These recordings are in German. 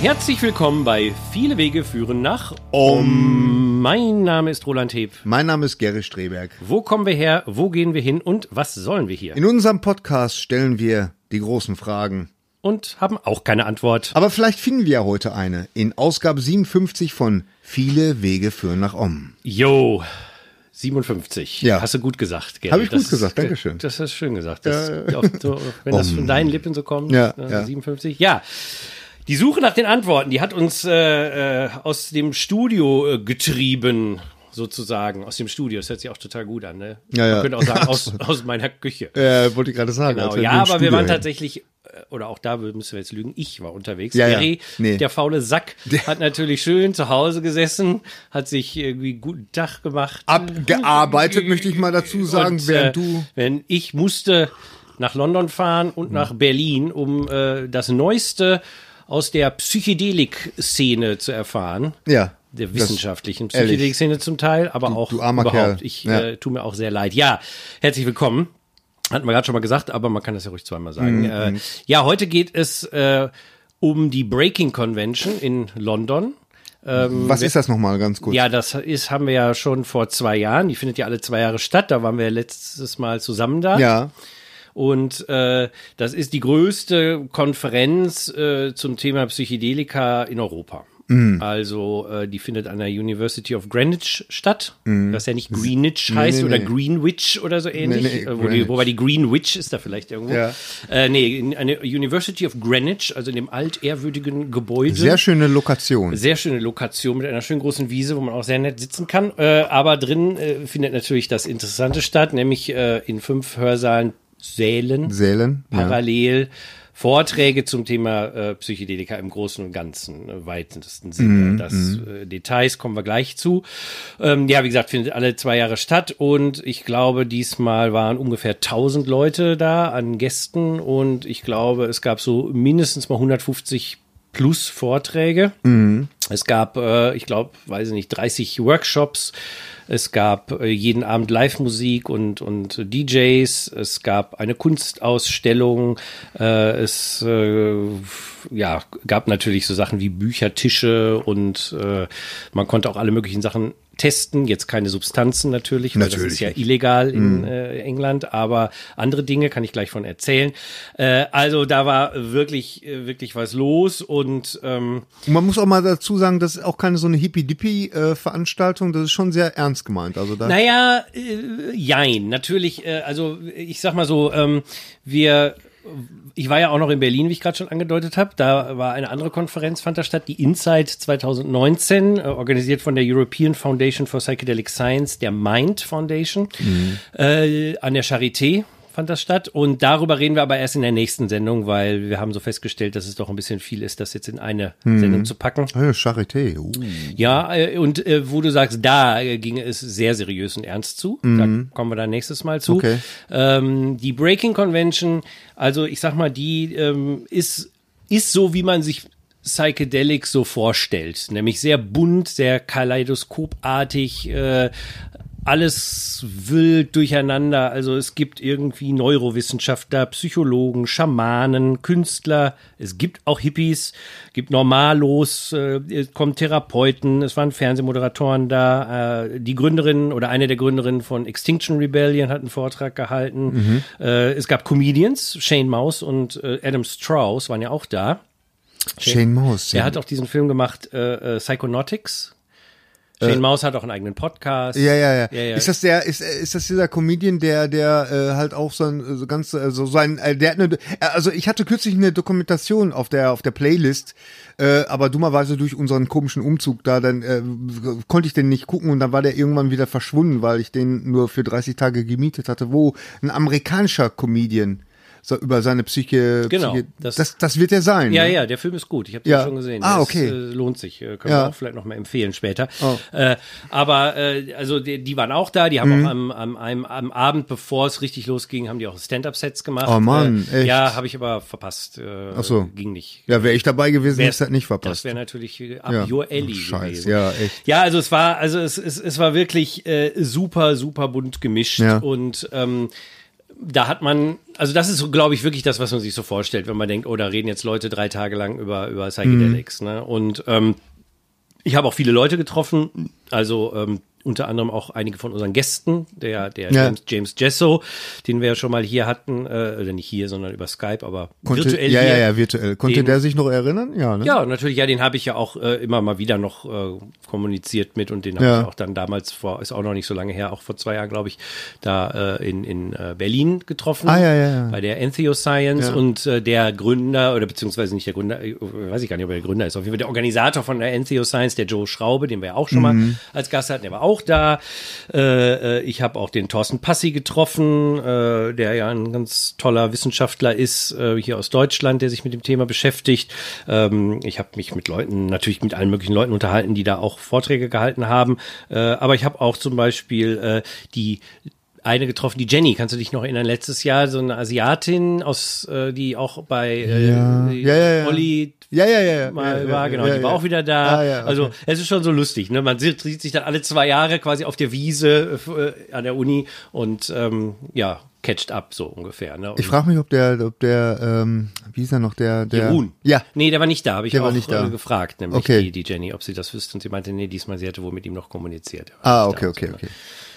Herzlich willkommen bei Viele Wege führen nach Om. Mein Name ist Roland Heb. Mein Name ist Gary Streberg. Wo kommen wir her? Wo gehen wir hin? Und was sollen wir hier? In unserem Podcast stellen wir die großen Fragen. Und haben auch keine Antwort. Aber vielleicht finden wir ja heute eine. In Ausgabe 57 von Viele Wege führen nach Om. Jo. 57. Ja. Hast du gut gesagt, Gary. Hab ich gut Das- gesagt, Dankeschön. Das hast du schön gesagt. Das, auch so, wenn das von deinen Lippen so kommt. Ja, ne, ja. 57. Ja. Die Suche nach den Antworten, die hat uns äh, äh, aus dem Studio äh, getrieben, sozusagen. Aus dem Studio. Das hört sich auch total gut an, ne? Ja, ja. Man könnte auch sagen, aus, aus meiner Küche. Äh, wollte ich gerade sagen. Genau, ja, aber wir waren hängen. tatsächlich, äh, oder auch da müssen wir jetzt lügen, ich war unterwegs. Ja, ja. Gary, Nee. der faule Sack, hat natürlich schön zu Hause gesessen, hat sich irgendwie guten Tag gemacht. Abgearbeitet, möchte ich mal dazu sagen, Und, während äh, du. Wenn ich musste nach London fahren und nach Berlin, um äh, das Neueste aus der Psychedelik-Szene zu erfahren. Ja. Der wissenschaftlichen. Psychedelik-Szene zum Teil, aber auch du armer überhaupt. Kerl. Ich Ja. äh, tue mir auch sehr leid. Ja, herzlich willkommen. Hatten wir gerade schon mal gesagt, aber man kann das ja ruhig zweimal sagen. Mhm. Äh, ja, heute geht es äh, um die Breaking Convention in London. Was ist das nochmal ganz kurz? Ja, das ist, haben wir ja schon vor zwei Jahren. Die findet ja alle zwei Jahre statt. Da waren wir letztes Mal zusammen da. Ja. Und äh, das ist die größte Konferenz äh, zum Thema Psychedelika in Europa. Mhm. Also äh, die findet an der University of Greenwich statt, das ja nicht Greenwich heißt Mhm. nee, oder nee. Greenwich oder so ähnlich. nee, äh, wo die, wobei die Greenwich ist da vielleicht irgendwo. Ja. Äh, nee, in eine University of Greenwich, also in dem altehrwürdigen Gebäude. Sehr schöne Lokation. Sehr schöne Lokation mit einer schönen großen Wiese, wo man auch sehr nett sitzen kann. Äh, aber drin äh, findet natürlich das Interessante statt, nämlich äh, in fünf Hörsaalen, Sälen, Sälen. Ja. parallel Vorträge zum Thema äh, Psychedelika im Großen und Ganzen, äh, weitesten Sinne. Mhm, das äh, Details kommen wir gleich zu. Ähm, ja, wie gesagt, findet alle zwei Jahre statt und ich glaube, diesmal waren ungefähr 1000 Leute da an Gästen und ich glaube, es gab so mindestens mal 150 plus Vorträge. Es gab, äh, ich glaube, weiß ich nicht, 30 Workshops. Es gab äh, jeden Abend Live-Musik und, und DJs. Es gab eine Kunstausstellung. Äh, es äh, ja, gab natürlich so Sachen wie Bücher, Tische und äh, man konnte auch alle möglichen Sachen testen. Jetzt keine Substanzen natürlich, weil das Natürlich ist ja nicht. illegal in äh, England, aber andere Dinge kann ich gleich von erzählen. Äh, also da war wirklich, äh, wirklich was los und ähm, man muss auch mal dazu sagen, das ist auch keine so eine Hippie-Dippie-Veranstaltung, das ist schon sehr ernst gemeint. Also da. Naja, äh, jein. Natürlich, äh, also ich sag mal so, ähm, wir, ich war ja auch noch in Berlin, wie ich gerade schon angedeutet habe. Da war eine andere Konferenz, fand da statt, die Insight 2019, äh, organisiert von der European Foundation for Psychedelic Science, der Mind Foundation, äh, an der Charité fand das statt. Und darüber reden wir aber erst in der nächsten Sendung, weil wir haben so festgestellt, dass es doch ein bisschen viel ist, das jetzt in eine Sendung zu packen. Charité. Uh. Ja, äh, und äh, wo du sagst, da äh, ging es sehr seriös und ernst zu. Da kommen wir dann nächstes Mal zu. Okay. Ähm, die Breaking Convention, also ich sag mal, die ähm, ist, ist so, wie man sich Psychedelics so vorstellt. Nämlich sehr bunt, sehr kaleidoskopartig, äh, alles wild durcheinander. Also es gibt irgendwie Neurowissenschaftler, Psychologen, Schamanen, Künstler. Es gibt auch Hippies, gibt Normalos, äh, es kommen Therapeuten. Es waren Fernsehmoderatoren da. Äh, die Gründerin oder eine der Gründerinnen von Extinction Rebellion hat einen Vortrag gehalten. Äh, es gab Comedians, Shane Maus und äh, Adam Strauss waren ja auch da. Shane Maus. Er hat auch diesen Film gemacht, äh, Psychonautics. Shane Maus hat auch einen eigenen Podcast. Ja, ja, ja, Ja, ja. Ist das der, ist, ist das dieser Comedian, der, der äh, halt auch so ein so ganz, also sein, äh, der hat eine, äh, also ich hatte kürzlich eine Dokumentation auf der auf der Playlist, äh, aber dummerweise durch unseren komischen Umzug da, dann äh, konnte ich den nicht gucken und dann war der irgendwann wieder verschwunden, weil ich den nur für 30 Tage gemietet hatte, wo ein amerikanischer Comedian so über seine Psyche, Genau, Psyche das- das, das, wird er sein. Ja, ne? ja, der Film ist gut. Ich habe den Ja. schon gesehen. Ah, okay. Ist, äh, lohnt sich. Äh, können Ja. wir auch vielleicht noch mal empfehlen später. Oh. Äh, aber äh, also die, die waren auch da. Die haben Mhm. auch am, am, am, am Abend, bevor es richtig losging, haben die auch Stand-up-Sets gemacht. Oh Mann, äh, echt? Ja, habe ich aber verpasst. Äh, Ach so. Ging nicht. Ja, wäre ich dabei gewesen, hätte ich das nicht Das verpasst. wäre natürlich up Ja. your alley Scheiß, gewesen. ja, echt. Ja, also es war, also es, es, es war wirklich super, super bunt gemischt und ähm, da hat man also das ist, glaube ich, wirklich das, was man sich so vorstellt, wenn man denkt, oh, da reden jetzt Leute drei Tage lang über, über Psychedelics. Mhm. Ne? Und ähm, ich habe auch viele Leute getroffen, also ähm, unter anderem auch einige von unseren Gästen, der, der ja. James, James Jesso, den wir ja schon mal hier hatten, äh, oder nicht hier, sondern über Skype, aber Konnte, virtuell. Ja, hier. ja, ja, virtuell. Konnte Den- der sich noch erinnern? Ja, ne? Ja, natürlich, ja, den habe ich ja auch äh, immer mal wieder noch äh, kommuniziert mit und den habe Ja. ich auch dann damals vor, ist auch noch nicht so lange her, auch vor zwei Jahren, glaube ich, da äh, in, in äh, Berlin getroffen. Ah, ja, ja, ja. Bei der Entheoscience Ja. und äh, der Gründer, oder beziehungsweise nicht der Gründer, äh, weiß ich gar nicht, ob er der Gründer ist, auf jeden Fall der Organisator von der Entheoscience, der Joe Schraube, den wir ja auch schon Mhm. mal als Gast hatten, der war auch da. Äh, äh, ich habe auch den Thorsten Passi getroffen, äh, der ja ein ganz toller Wissenschaftler ist, äh, hier aus Deutschland, der sich mit dem Thema beschäftigt. Ähm, ich habe mich mit Leuten, natürlich mit allen möglichen Leuten unterhalten, die da auch Vorträge gehalten haben. Äh, aber ich habe auch zum Beispiel äh, die eine getroffen, die Jenny, kannst du dich noch erinnern? Letztes Jahr so eine Asiatin aus, äh, die auch bei äh, Ja. Ja, ja, ja. Olli Ja, ja, ja. mal war, genau, die war auch wieder da. Ah, ja, okay. Also es ist schon so lustig, ne? Man sieht, sieht sich dann alle zwei Jahre quasi auf der Wiese äh, an der Uni und ähm, ja, catcht up so ungefähr. Ne? Und Ich frage mich, ob der, ob der, ähm, wie ist er noch, der, der. Jeroen. Ja. Nee, der war nicht da, habe ich Der war auch nicht da. Äh, gefragt, nämlich Okay. die, die Jenny, ob sie das wüsste. Und sie meinte, nee, diesmal, sie hätte wohl mit ihm noch kommuniziert. Er war Ah, nicht okay, da. okay, okay.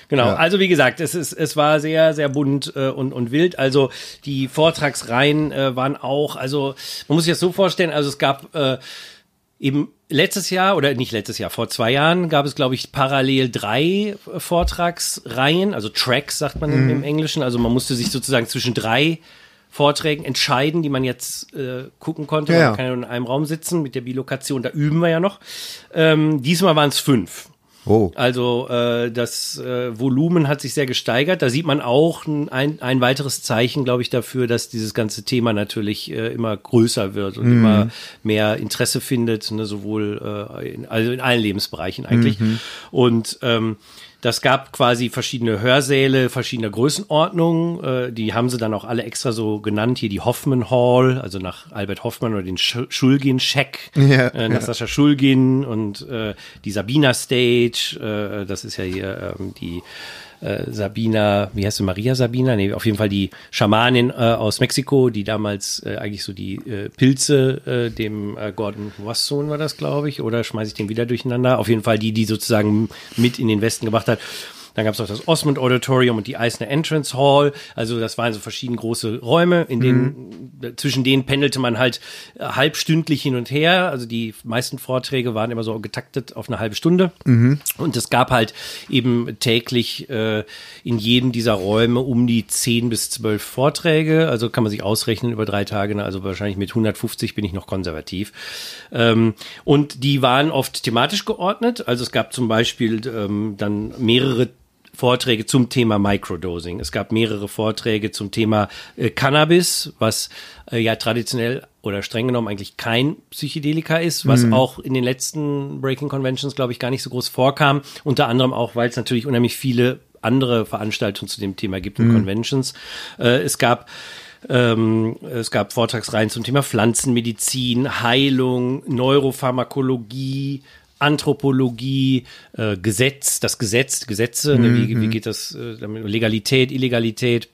Genau, Ja. also wie gesagt, es ist, es war sehr, sehr bunt äh, und, und wild. Also die Vortragsreihen äh, waren auch, also man muss sich das so vorstellen, also es gab äh, eben letztes Jahr oder nicht letztes Jahr, vor zwei Jahren gab es, glaube ich, parallel drei Vortragsreihen, also Tracks sagt man Mhm. im, Englischen. Also man musste sich sozusagen zwischen drei Vorträgen entscheiden, die man jetzt äh, gucken konnte. Ja, Man kann ja in einem Raum sitzen mit der Bilokation, da üben wir ja noch. Ähm, diesmal waren es fünf. Oh. Also äh, das äh, Volumen hat sich sehr gesteigert. Da sieht man auch ein, ein, weiteres Zeichen, glaube ich, dafür, dass dieses ganze Thema natürlich äh, immer größer wird und immer mehr Interesse findet, ne, sowohl äh, in, also in allen Lebensbereichen eigentlich. Und ähm, das gab quasi verschiedene Hörsäle verschiedener Größenordnungen. Äh, die haben sie dann auch alle extra so genannt. Hier die Hoffman Hall, also nach Albert Hoffmann oder den Sch Schulgin-Scheck Ja, äh, nach ja. Sascha Schulgin und äh, die Sabina Stage. Äh, das ist ja hier ähm, die äh, Sabina, wie heißt sie, Maria Sabina? Nee, auf jeden Fall die Schamanin äh, aus Mexiko, die damals äh, eigentlich so die äh, Pilze äh, dem äh, Gordon Wasson war das, glaube ich, oder schmeiße ich den wieder durcheinander? Auf jeden Fall die, die sozusagen mit in den Westen gebracht hat. Dann gab es noch das Osmond Auditorium und die Eisner Entrance Hall. Also das waren so verschiedene große Räume, in denen zwischen denen pendelte man halt äh, halbstündlich hin und her. Also die meisten Vorträge waren immer so getaktet auf eine halbe Stunde. Und es gab halt eben täglich äh, in jedem dieser Räume um die 10 bis 12 Vorträge. Also kann man sich ausrechnen über drei Tage. Also wahrscheinlich mit 150 bin ich noch konservativ. Ähm, und die waren oft thematisch geordnet. Also es gab zum Beispiel ähm, dann mehrere Vorträge zum Thema Microdosing. Es gab mehrere Vorträge zum Thema äh, Cannabis, was äh, ja traditionell oder streng genommen eigentlich kein Psychedelika ist, was auch in den letzten Breaking Conventions, glaube ich, gar nicht so groß vorkam. Unter anderem auch, weil es natürlich unheimlich viele andere Veranstaltungen zu dem Thema gibt und Conventions. Äh, es gab ähm, es gab Vortragsreihen zum Thema Pflanzenmedizin, Heilung, Neuropharmakologie, Anthropologie, äh, Gesetz, das Gesetz, Gesetze, ne, wie, wie geht das, äh, Legalität, Illegalität.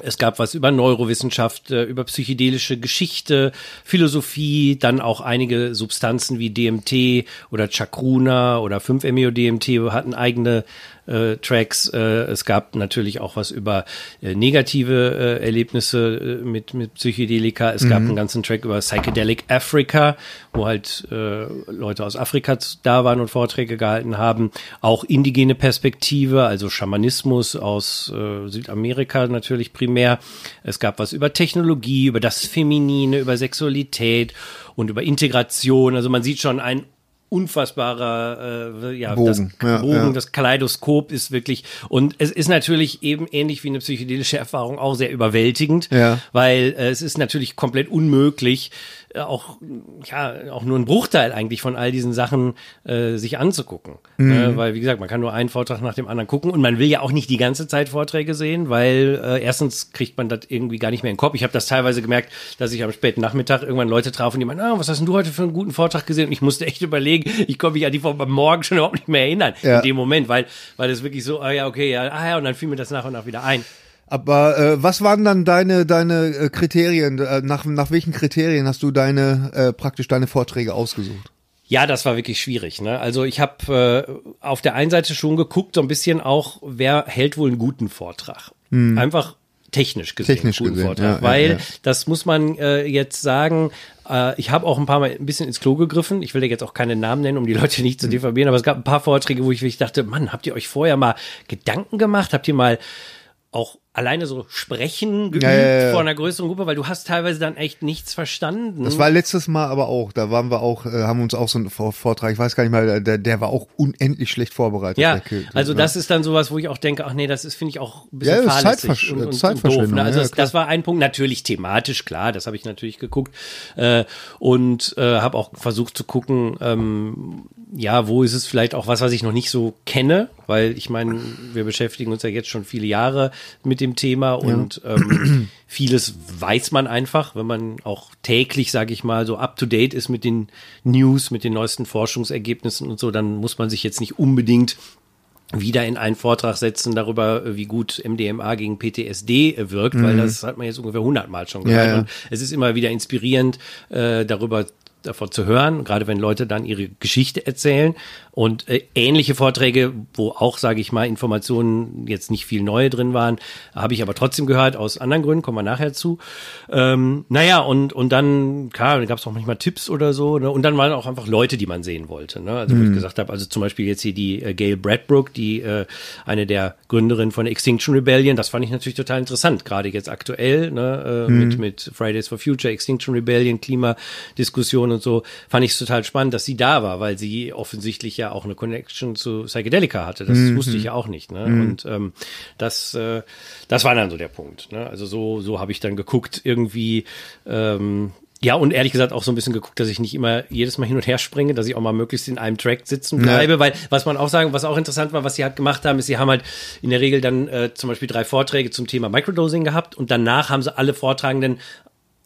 Es gab was über Neurowissenschaft, äh, über psychedelische Geschichte, Philosophie, dann auch einige Substanzen wie DMT oder Chakruna oder 5-MeO-DMT hatten eigene äh, Tracks. Äh, es gab natürlich auch was über äh, negative äh, Erlebnisse äh, mit, mit Psychedelika. Es gab einen ganzen Track über Psychedelic Africa, wo halt äh, Leute aus Afrika da waren und Vorträge gehalten haben. Auch indigene Perspektive, also Schamanismus aus Südamerika natürlich primär. Es gab was über Technologie, über das Feminine, über Sexualität und über Integration. Also man sieht schon ein unfassbarer äh, ja, Bogen, das ja, Bogen, ja. das Kaleidoskop ist wirklich und es ist natürlich eben ähnlich wie eine psychedelische Erfahrung auch sehr überwältigend, weil äh, es ist natürlich komplett unmöglich, auch ja auch nur ein Bruchteil eigentlich von all diesen Sachen äh, sich anzugucken, Mhm. äh, weil wie gesagt man kann nur einen Vortrag nach dem anderen gucken und man will ja auch nicht die ganze Zeit Vorträge sehen, weil äh, erstens kriegt man das irgendwie gar nicht mehr in den Kopf. Ich habe das teilweise gemerkt, dass ich am späten Nachmittag irgendwann Leute traf und die meinten, ah, was hast denn du heute für einen guten Vortrag gesehen? Und ich musste echt überlegen, ich konnte mich an die von am Morgen schon überhaupt nicht mehr erinnern Ja. in dem Moment, weil weil es wirklich so, ah ja okay ja, ah ja und dann fiel mir das nach und nach wieder ein. Aber äh, was waren dann deine deine äh, Kriterien? Äh, nach nach welchen Kriterien hast du deine äh, praktisch deine Vorträge ausgesucht? Ja, das war wirklich schwierig. Ne? Also ich habe äh, auf der einen Seite schon geguckt, so ein bisschen auch, wer hält wohl einen guten Vortrag. Hm. Einfach technisch gesehen, technisch guten gesehen, Vortrag. ja, weil ja, ja. das muss man äh, jetzt sagen, äh, ich habe auch ein paar Mal ein bisschen ins Klo gegriffen. Ich will ja jetzt auch keine Namen nennen, um die Leute nicht zu diffamieren, aber es gab ein paar Vorträge, wo ich wirklich dachte, Mann, habt ihr euch vorher mal Gedanken gemacht? Habt ihr mal auch alleine so sprechen geübt Ja, ja, ja. vor einer größeren Gruppe, weil du hast teilweise dann echt nichts verstanden. Das war letztes Mal aber auch. Da waren wir auch, äh, haben uns auch so einen Vor- Vortrag. Ich weiß gar nicht mal, der, der war auch unendlich schlecht vorbereitet. Ja, Kill. also Ja. das ist dann sowas, wo ich auch denke, ach nee, das ist, finde ich, auch ein bisschen Ja, fahrlässig und, und, und Zeitverschwendung, doof. Ne? Also das, das war ein Punkt, natürlich thematisch, klar, das habe ich natürlich geguckt äh, und äh, habe auch versucht zu gucken, ähm, ja, wo ist es vielleicht auch was, was ich noch nicht so kenne, weil ich meine, wir beschäftigen uns ja jetzt schon viele Jahre mit dem Thema und ähm, vieles weiß man einfach, wenn man auch täglich, sage ich mal, so up to date ist mit den News, mit den neuesten Forschungsergebnissen und so, dann muss man sich jetzt nicht unbedingt wieder in einen Vortrag setzen darüber, wie gut MDMA gegen PTSD wirkt, weil das hat man jetzt ungefähr hundertmal schon gehört. Mhm. Ja, ja. Und es ist immer wieder inspirierend, äh, darüber davon zu hören, gerade wenn Leute dann ihre Geschichte erzählen und äh, ähnliche Vorträge, wo auch, sage ich mal, Informationen jetzt nicht viel neue drin waren, habe ich aber trotzdem gehört, aus anderen Gründen, kommen wir nachher zu. Ähm, naja, und, und dann, klar, dann gab es auch manchmal Tipps oder so, ne? und dann waren auch einfach Leute, die man sehen wollte. Ne? Also wo ich gesagt habe, also zum Beispiel jetzt hier die äh, Gail Bradbrook, die äh, eine der Gründerinnen von Extinction Rebellion, das fand ich natürlich total interessant, gerade jetzt aktuell, ne? äh, mit, mit Fridays for Future, Extinction Rebellion, Klimadiskussion und so, fand ich es total spannend, dass sie da war, weil sie offensichtlich ja auch eine Connection zu Psychedelica hatte. Das wusste ich ja auch nicht. Ne? Und ähm, das, äh, das war dann so der Punkt. Ne? Also so, so habe ich dann geguckt, irgendwie, ähm, ja, und ehrlich gesagt auch so ein bisschen geguckt, dass ich nicht immer jedes Mal hin und her springe, dass ich auch mal möglichst in einem Track sitzen bleibe, weil was man auch sagen, was auch interessant war, was sie halt gemacht haben, ist, sie haben halt in der Regel dann äh, zum Beispiel drei Vorträge zum Thema Microdosing gehabt und danach haben sie alle Vortragenden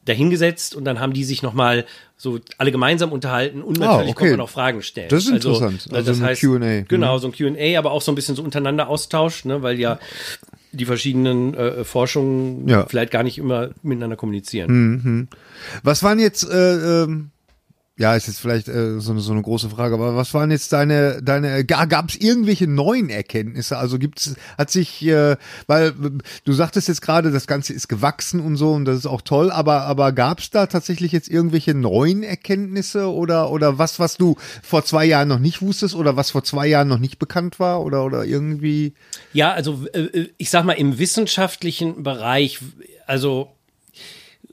dahingesetzt und dann haben die sich nochmal so alle gemeinsam unterhalten und Ah, natürlich okay. konnte man auch Fragen stellen. Das ist interessant. Also das ein heißt, Q&A. Genau, so ein Q&A, aber auch so ein bisschen so untereinander Austausch, ne, weil ja die verschiedenen äh, Forschungen Ja. vielleicht gar nicht immer miteinander kommunizieren. Was waren jetzt, äh, ähm, ja, ist jetzt vielleicht äh, so, eine, so eine große Frage, aber was waren jetzt deine, deine, gab es irgendwelche neuen Erkenntnisse? Also gibt's, hat sich, äh, weil äh, du sagtest jetzt gerade, das Ganze ist gewachsen und so und das ist auch toll, aber, aber gab es da tatsächlich jetzt irgendwelche neuen Erkenntnisse oder, oder was, was du vor zwei Jahren noch nicht wusstest oder was vor zwei Jahren noch nicht bekannt war oder, oder irgendwie? Ja, also äh, ich sag mal im wissenschaftlichen Bereich, also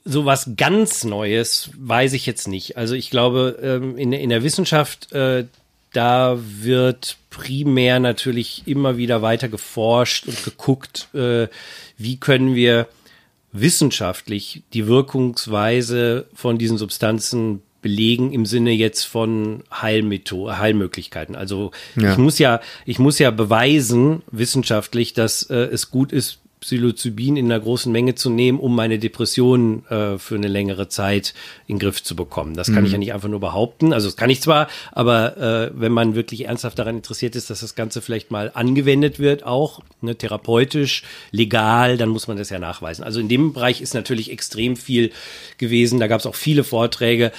sowas ganz Neues weiß ich jetzt nicht. Also ich glaube, ähm, in, in der Wissenschaft, äh, da wird primär natürlich immer wieder weiter geforscht und geguckt, äh, wie können wir wissenschaftlich die Wirkungsweise von diesen Substanzen belegen im Sinne jetzt von Heilmetho Heilmöglichkeiten. Also Ja. ich muss ja, ich muss ja beweisen wissenschaftlich, dass äh, es gut ist, Psilocybin in einer großen Menge zu nehmen, um meine Depression äh, für eine längere Zeit in den Griff zu bekommen. Das kann ich ja nicht einfach nur behaupten. Also das kann ich zwar, aber äh, wenn man wirklich ernsthaft daran interessiert ist, dass das Ganze vielleicht mal angewendet wird, auch ne, therapeutisch, legal, dann muss man das ja nachweisen. Also in dem Bereich ist natürlich extrem viel gewesen. Da gab es auch viele Vorträge,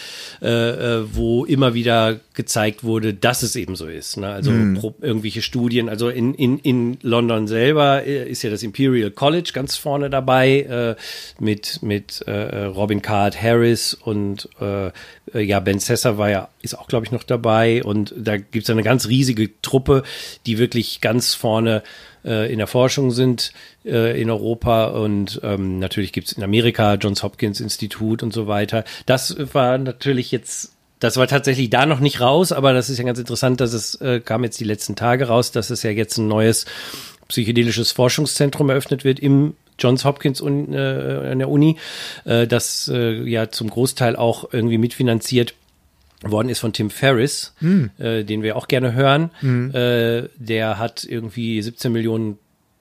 äh, äh, wo immer wieder gezeigt wurde, dass es eben so ist. Ne? Also pro, irgendwelche Studien. Also in, in, in London selber äh, ist ja das Imperial College ganz vorne dabei äh, mit, mit äh, Robin Card Harris und äh, ja, Ben Sessa war ja, ist auch, glaube ich, noch dabei. Und da gibt es eine ganz riesige Truppe, die wirklich ganz vorne äh, in der Forschung sind äh, in Europa und ähm, natürlich gibt es in Amerika Johns Hopkins Institut und so weiter. Das war natürlich jetzt das war tatsächlich da noch nicht raus, aber das ist ja ganz interessant, dass es äh, kam jetzt die letzten Tage raus, dass es ja jetzt ein neues psychedelisches Forschungszentrum eröffnet wird im Johns Hopkins un, äh, an der Uni, äh, das äh, ja zum Großteil auch irgendwie mitfinanziert worden ist von Tim Ferriss, äh, den wir auch gerne hören. Äh, der hat irgendwie 17 Millionen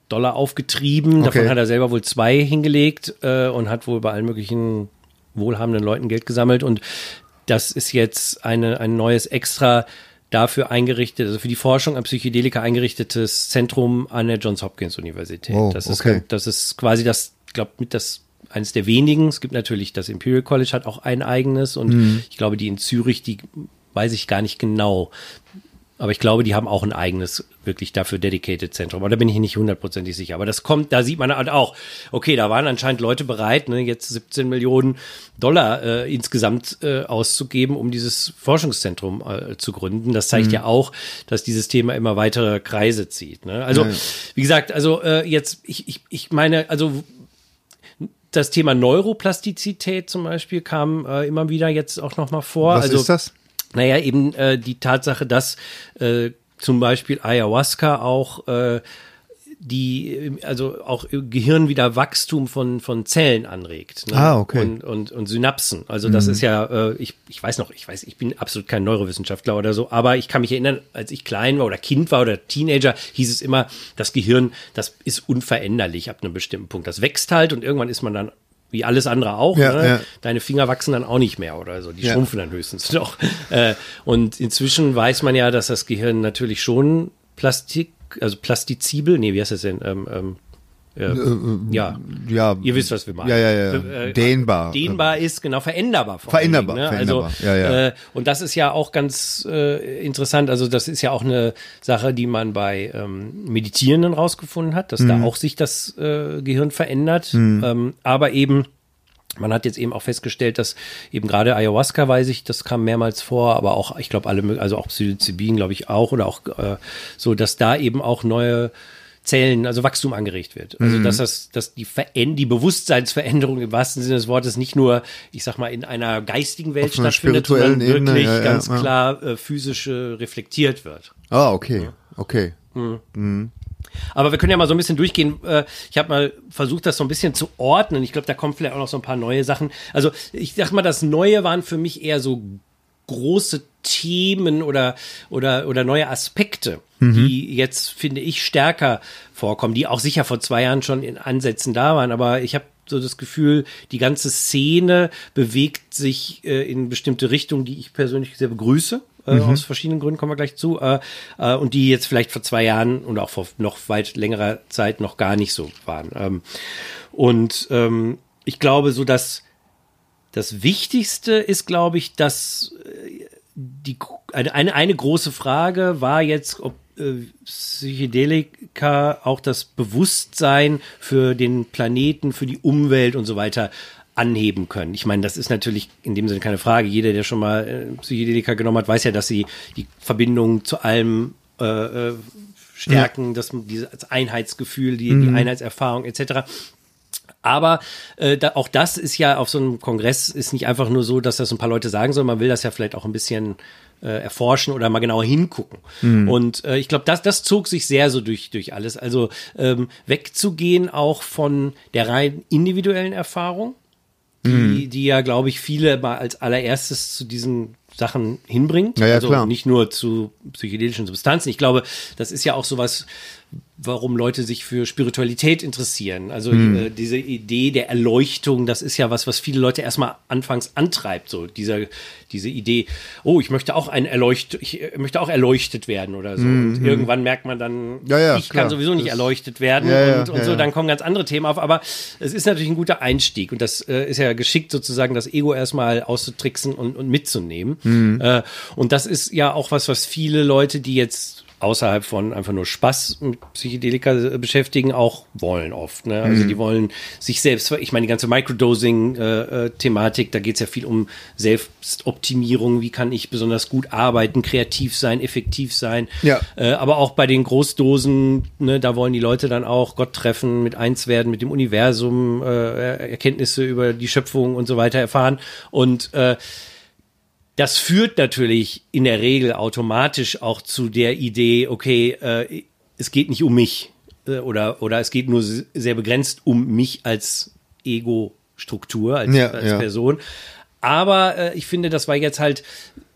Dollar aufgetrieben. Davon Okay. hat er selber wohl zwei hingelegt äh, und hat wohl bei allen möglichen wohlhabenden Leuten Geld gesammelt. Und das ist jetzt eine, ein neues extra dafür eingerichtet, also für die Forschung an Psychedelika eingerichtetes Zentrum an der Johns Hopkins Universität. Oh, das, ist, okay. das ist quasi das, glaube, mit das eines der wenigen. Es gibt natürlich das Imperial College hat auch ein eigenes und Mhm. ich glaube, die in Zürich, die weiß ich gar nicht genau. Aber ich glaube, die haben auch ein eigenes, wirklich dafür dedicated Zentrum. Aber da bin ich nicht hundertprozentig sicher. Aber das kommt, da sieht man halt auch, okay, da waren anscheinend Leute bereit, ne, jetzt 17 Millionen Dollar äh, insgesamt äh, auszugeben, um dieses Forschungszentrum äh, zu gründen. Das zeigt ja auch, dass dieses Thema immer weitere Kreise zieht. Ne? Also, Ja. wie gesagt, also äh, jetzt, ich, ich, ich meine, also das Thema Neuroplastizität zum Beispiel kam äh, immer wieder jetzt auch noch mal vor. Was also, ist das? Naja, eben äh, die Tatsache, dass äh, zum Beispiel Ayahuasca auch äh, die, also auch Gehirn wieder Wachstum von, von Zellen anregt. Ne? Ah, okay. Und, und, und Synapsen. Also das ist ja, äh, ich, ich weiß noch, ich weiß, ich bin absolut kein Neurowissenschaftler oder so, aber ich kann mich erinnern, als ich klein war oder Kind war oder Teenager, hieß es immer, das Gehirn, das ist unveränderlich ab einem bestimmten Punkt. Das wächst halt und irgendwann ist man dann wie alles andere auch. Ja, ne? ja. Deine Finger wachsen dann auch nicht mehr oder so. Die Ja. schrumpfen dann höchstens noch. Äh, und inzwischen weiß man ja, dass das Gehirn natürlich schon Plastik, also plastizibel, nee, wie heißt das denn? Ähm, ähm, äh, ja, Ja, ihr wisst, was wir meinen. Ja, ja, ja. Äh, Dehnbar. Dehnbar ist, genau, veränderbar. Veränderbar, Dingen, ne? veränderbar. Also, Ja, ja. Äh, und das ist ja auch ganz äh, interessant. Also das ist ja auch eine Sache, die man bei ähm, Meditierenden rausgefunden hat, dass Mhm. da auch sich das äh, Gehirn verändert. Ähm, aber eben man hat jetzt eben auch festgestellt, dass eben gerade Ayahuasca, weiß ich, das kam mehrmals vor, aber auch, ich glaube, alle, also auch Psilocybin, glaube ich auch, oder auch äh, so, dass da eben auch neue Zellen, also Wachstum angeregt wird. Mhm. Also dass das, dass die Veränd die Bewusstseinsveränderung im wahrsten Sinne des Wortes nicht nur, ich sag mal, in einer geistigen Welt stattfindet, sondern Ebene, wirklich ja, ja, ganz ja. klar äh, physisch äh, reflektiert wird. Ah, okay. Okay. Aber wir können ja mal so ein bisschen durchgehen. Äh, Ich habe mal versucht, das so ein bisschen zu ordnen. Ich glaube, da kommen vielleicht auch noch so ein paar neue Sachen. Also ich sag mal, das Neue waren für mich eher so große Themen oder, oder, oder neue Aspekte, die jetzt, finde ich, stärker vorkommen, die auch sicher vor zwei Jahren schon in Ansätzen da waren. Aber ich habe so das Gefühl, die ganze Szene bewegt sich äh, in bestimmte Richtungen, die ich persönlich sehr begrüße. Äh, Aus verschiedenen Gründen kommen wir gleich zu. Äh, äh, und die jetzt vielleicht vor zwei Jahren und auch vor noch weit längerer Zeit noch gar nicht so waren. Ähm, und ähm, ich glaube, so dass das Wichtigste ist, glaube ich, dass äh, die eine, eine, große Frage war jetzt, ob äh, Psychedelika auch das Bewusstsein für den Planeten, für die Umwelt und so weiter anheben können. Ich meine, das ist natürlich in dem Sinne keine Frage. Jeder, der schon mal äh, Psychedelika genommen hat, weiß ja, dass sie die Verbindung zu allem äh, stärken, dass dieses Einheitsgefühl, die, die Einheitserfahrung etc. Aber äh, da, auch das ist ja auf so einem Kongress ist nicht einfach nur so, dass das ein paar Leute sagen sollen. Man will das ja vielleicht auch ein bisschen äh, erforschen oder mal genauer hingucken. Und äh, ich glaube, das, das zog sich sehr so durch, durch alles. Also ähm, wegzugehen auch von der rein individuellen Erfahrung, die, die ja, glaube ich, viele mal als allererstes zu diesen Sachen hinbringt. Ja, ja, also klar. nicht nur zu psychedelischen Substanzen. Ich glaube, das ist ja auch sowas, warum Leute sich für Spiritualität interessieren. Also Hm. äh, diese Idee der Erleuchtung, das ist ja was, was viele Leute erstmal anfangs antreibt. So dieser, diese Idee, oh, ich möchte auch ein Erleucht, ich äh, möchte auch erleuchtet werden oder so. Und irgendwann merkt man dann, Hm, Ja, ja, ich klar. kann sowieso nicht Das- erleuchtet werden Ja, und, und so, dann kommen ganz andere Themen auf. Aber es ist natürlich ein guter Einstieg und das äh, ist ja geschickt sozusagen, das Ego erstmal auszutricksen und, und mitzunehmen. Mhm. Äh, und das ist ja auch was, was viele Leute, die jetzt außerhalb von einfach nur Spaß mit Psychedelika äh, beschäftigen, auch wollen oft. Ne? Also Mhm. die wollen sich selbst, ich meine, die ganze Microdosing-Thematik, da geht es ja viel um Selbstoptimierung, wie kann ich besonders gut arbeiten, kreativ sein, effektiv sein. Ja. Äh, aber auch bei den Großdosen, ne, da wollen die Leute dann auch Gott treffen, mit eins werden, mit dem Universum, äh, Erkenntnisse über die Schöpfung und so weiter erfahren. Und äh, das führt natürlich in der Regel automatisch auch zu der Idee, okay, äh, es geht nicht um mich äh, oder, oder es geht nur se- sehr begrenzt um mich als Ego-Struktur, als, Ja, als ja. Person. Aber äh, ich finde, das war jetzt halt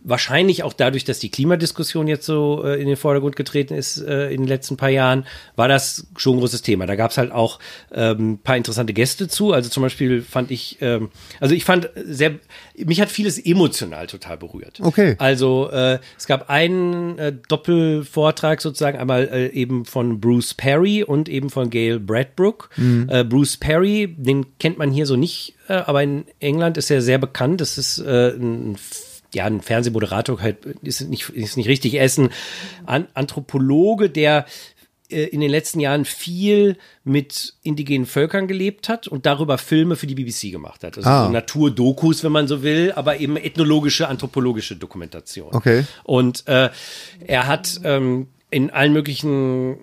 wahrscheinlich auch dadurch, dass die Klimadiskussion jetzt so äh, in den Vordergrund getreten ist äh, in den letzten paar Jahren, war das schon ein großes Thema. Da gab es halt auch ähm, paar interessante Gäste zu. Also zum Beispiel fand ich, ähm, also ich fand sehr, mich hat vieles emotional total berührt. Okay. Also äh, es gab einen äh, Doppelvortrag sozusagen, einmal äh, eben von Bruce Perry und eben von Gail Bradbrook. Mhm. Äh, Bruce Perry, den kennt man hier so nicht, äh, aber in England ist er sehr bekannt. Das ist äh, ein ja, ein Fernsehmoderator halt ist nicht, ist nicht richtig essen. An Anthropologe, der äh, in den letzten Jahren viel mit indigenen Völkern gelebt hat und darüber Filme für die BBC gemacht hat. Also Ah. so Naturdokus, wenn man so will, aber eben ethnologische, anthropologische Dokumentation. Okay. Und äh, er hat ähm, in allen möglichen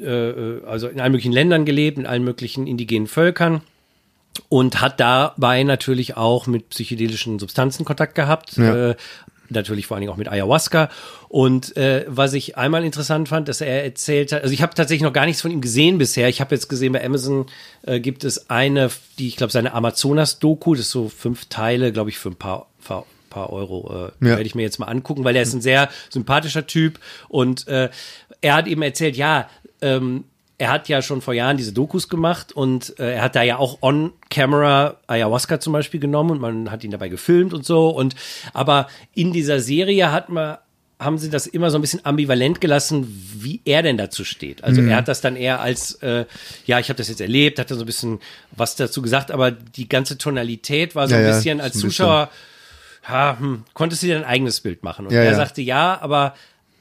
äh, also in allen möglichen Ländern gelebt, in allen möglichen indigenen Völkern und hat dabei natürlich auch mit psychedelischen Substanzen Kontakt gehabt. Ja. Äh, natürlich vor allen Dingen auch mit Ayahuasca. Und äh, was ich einmal interessant fand, dass er erzählt hat, also ich habe tatsächlich noch gar nichts von ihm gesehen bisher. Ich habe jetzt gesehen, bei Amazon äh, gibt es eine, die, ich glaube, seine Amazonas-Doku, das ist so fünf Teile, glaube ich, für ein paar, paar paar Euro äh, Ja. werde ich mir jetzt mal angucken, weil er ist ein sehr sympathischer Typ und äh, er hat eben erzählt, ja, ähm, er hat ja schon vor Jahren diese Dokus gemacht und äh, er hat da ja auch on camera Ayahuasca zum Beispiel genommen und man hat ihn dabei gefilmt und so und aber in dieser Serie hat man haben sie das immer so ein bisschen ambivalent gelassen, wie er denn dazu steht. Also Mhm. er hat das dann eher als, äh, ja, ich habe das jetzt erlebt, hat da so ein bisschen was dazu gesagt, aber die ganze Tonalität war so Ja, ein ja, bisschen ist als ein bisschen- Zuschauer, ja, hm, konntest du dir dein eigenes Bild machen. Und Ja, er ja. sagte, ja, aber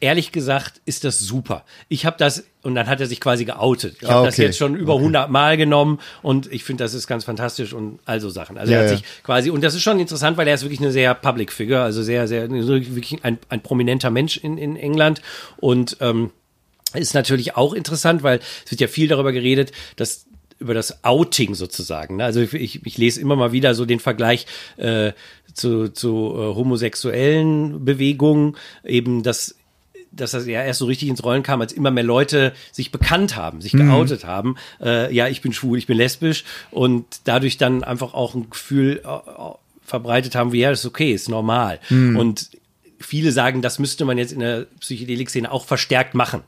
ehrlich gesagt ist das super. Ich habe das, und dann hat er sich quasi geoutet. Ich Ah, habe das okay. jetzt schon über 100 Mal genommen und ich finde, das ist ganz fantastisch und also Sachen. Also Ja, er hat ja. sich quasi, und das ist schon interessant, weil er ist wirklich eine sehr Public Figure, also sehr, sehr, wirklich ein, ein prominenter Mensch in, in England und ähm, ist natürlich auch interessant, weil es wird ja viel darüber geredet, dass über das Outing sozusagen. Ne? Also ich, ich lese immer mal wieder so den Vergleich äh, zu, zu äh, homosexuellen Bewegungen, eben dass dass das ja erst so richtig ins Rollen kam, als immer mehr Leute sich bekannt haben, sich geoutet haben. Äh, ja, ich bin schwul, ich bin lesbisch und dadurch dann einfach auch ein Gefühl äh, äh, verbreitet haben, wie ja, das ist okay, ist normal. Und viele sagen, das müsste man jetzt in der Psychedelik-Szene auch verstärkt machen.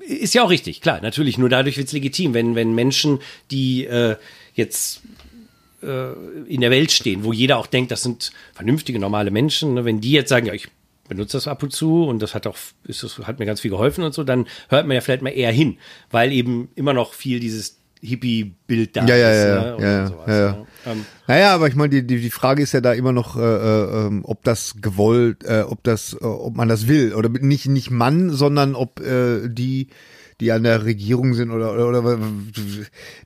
Ist ja auch richtig, klar, natürlich. Nur dadurch wird es legitim, wenn, wenn Menschen, die äh, jetzt äh, in der Welt stehen, wo jeder auch denkt, das sind vernünftige, normale Menschen, ne, wenn die jetzt sagen, ja, ich benutze das ab und zu und das hat auch, ist das, hat mir ganz viel geholfen und so, dann hört man ja vielleicht mal eher hin, weil eben immer noch viel dieses Hippie-Bild da Ja, ja, ist. ja, ne, ja, sowas, ja, ja. ne. Ähm, Naja, aber ich meine, die, die, die Frage ist ja da immer noch, äh, äh, ähm, ob das gewollt, äh, ob das, äh, ob man das will. Oder nicht, nicht Mann, sondern ob äh, die, die an der Regierung sind oder, oder, oder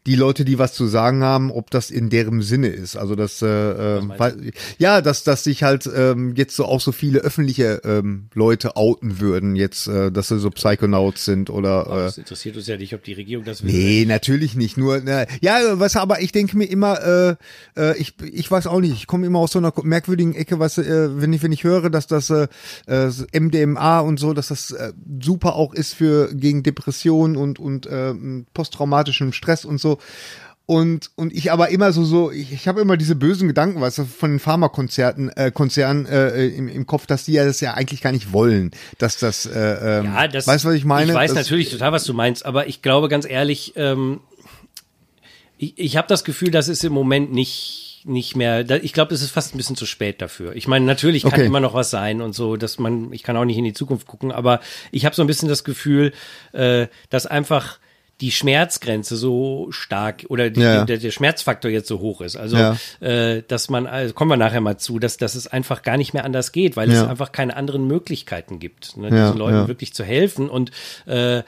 die Leute, die was zu sagen haben, ob das in deren Sinne ist. Also das, äh, äh, weil, ja, dass, dass sich halt ähm, jetzt so auch so viele öffentliche ähm, Leute outen würden, jetzt, äh, dass sie so Psychonauts sind oder äh, das interessiert uns ja nicht, ob die Regierung das will. Nee, natürlich nicht. Nur, na, ja, was aber ich denke mir immer, äh, äh, ich, ich weiß auch nicht, ich komme immer aus so einer merkwürdigen Ecke, was, äh, wenn ich, wenn ich höre, dass das äh, äh, MDMA und so, dass das äh, super auch ist für gegen Depressionen und, und äh, posttraumatischem Stress und so. Und, und ich aber immer so, so, ich, ich habe immer diese bösen Gedanken, weißt du, von den Pharmakonzerten, äh, Konzernen äh, im, im Kopf, dass die ja das ja eigentlich gar nicht wollen, dass das, äh, ähm, Ja, das, weißt du, was ich meine? Ich weiß das, natürlich total, was du meinst, aber ich glaube ganz ehrlich, ähm, ich, ich habe das Gefühl, das ist im Moment nicht nicht mehr. da- Ich glaube, es ist fast ein bisschen zu spät dafür. Ich meine, natürlich kann Okay. immer noch was sein und so, dass man, ich kann auch nicht in die Zukunft gucken, aber ich habe so ein bisschen das Gefühl, äh, dass einfach die Schmerzgrenze so stark oder die, Ja. der, der Schmerzfaktor jetzt so hoch ist. Also, Ja. äh, dass man, also kommen wir nachher mal zu, dass, dass es einfach gar nicht mehr anders geht, weil es Ja. einfach keine anderen Möglichkeiten gibt, ne, diesen Leuten wirklich zu helfen. Und äh,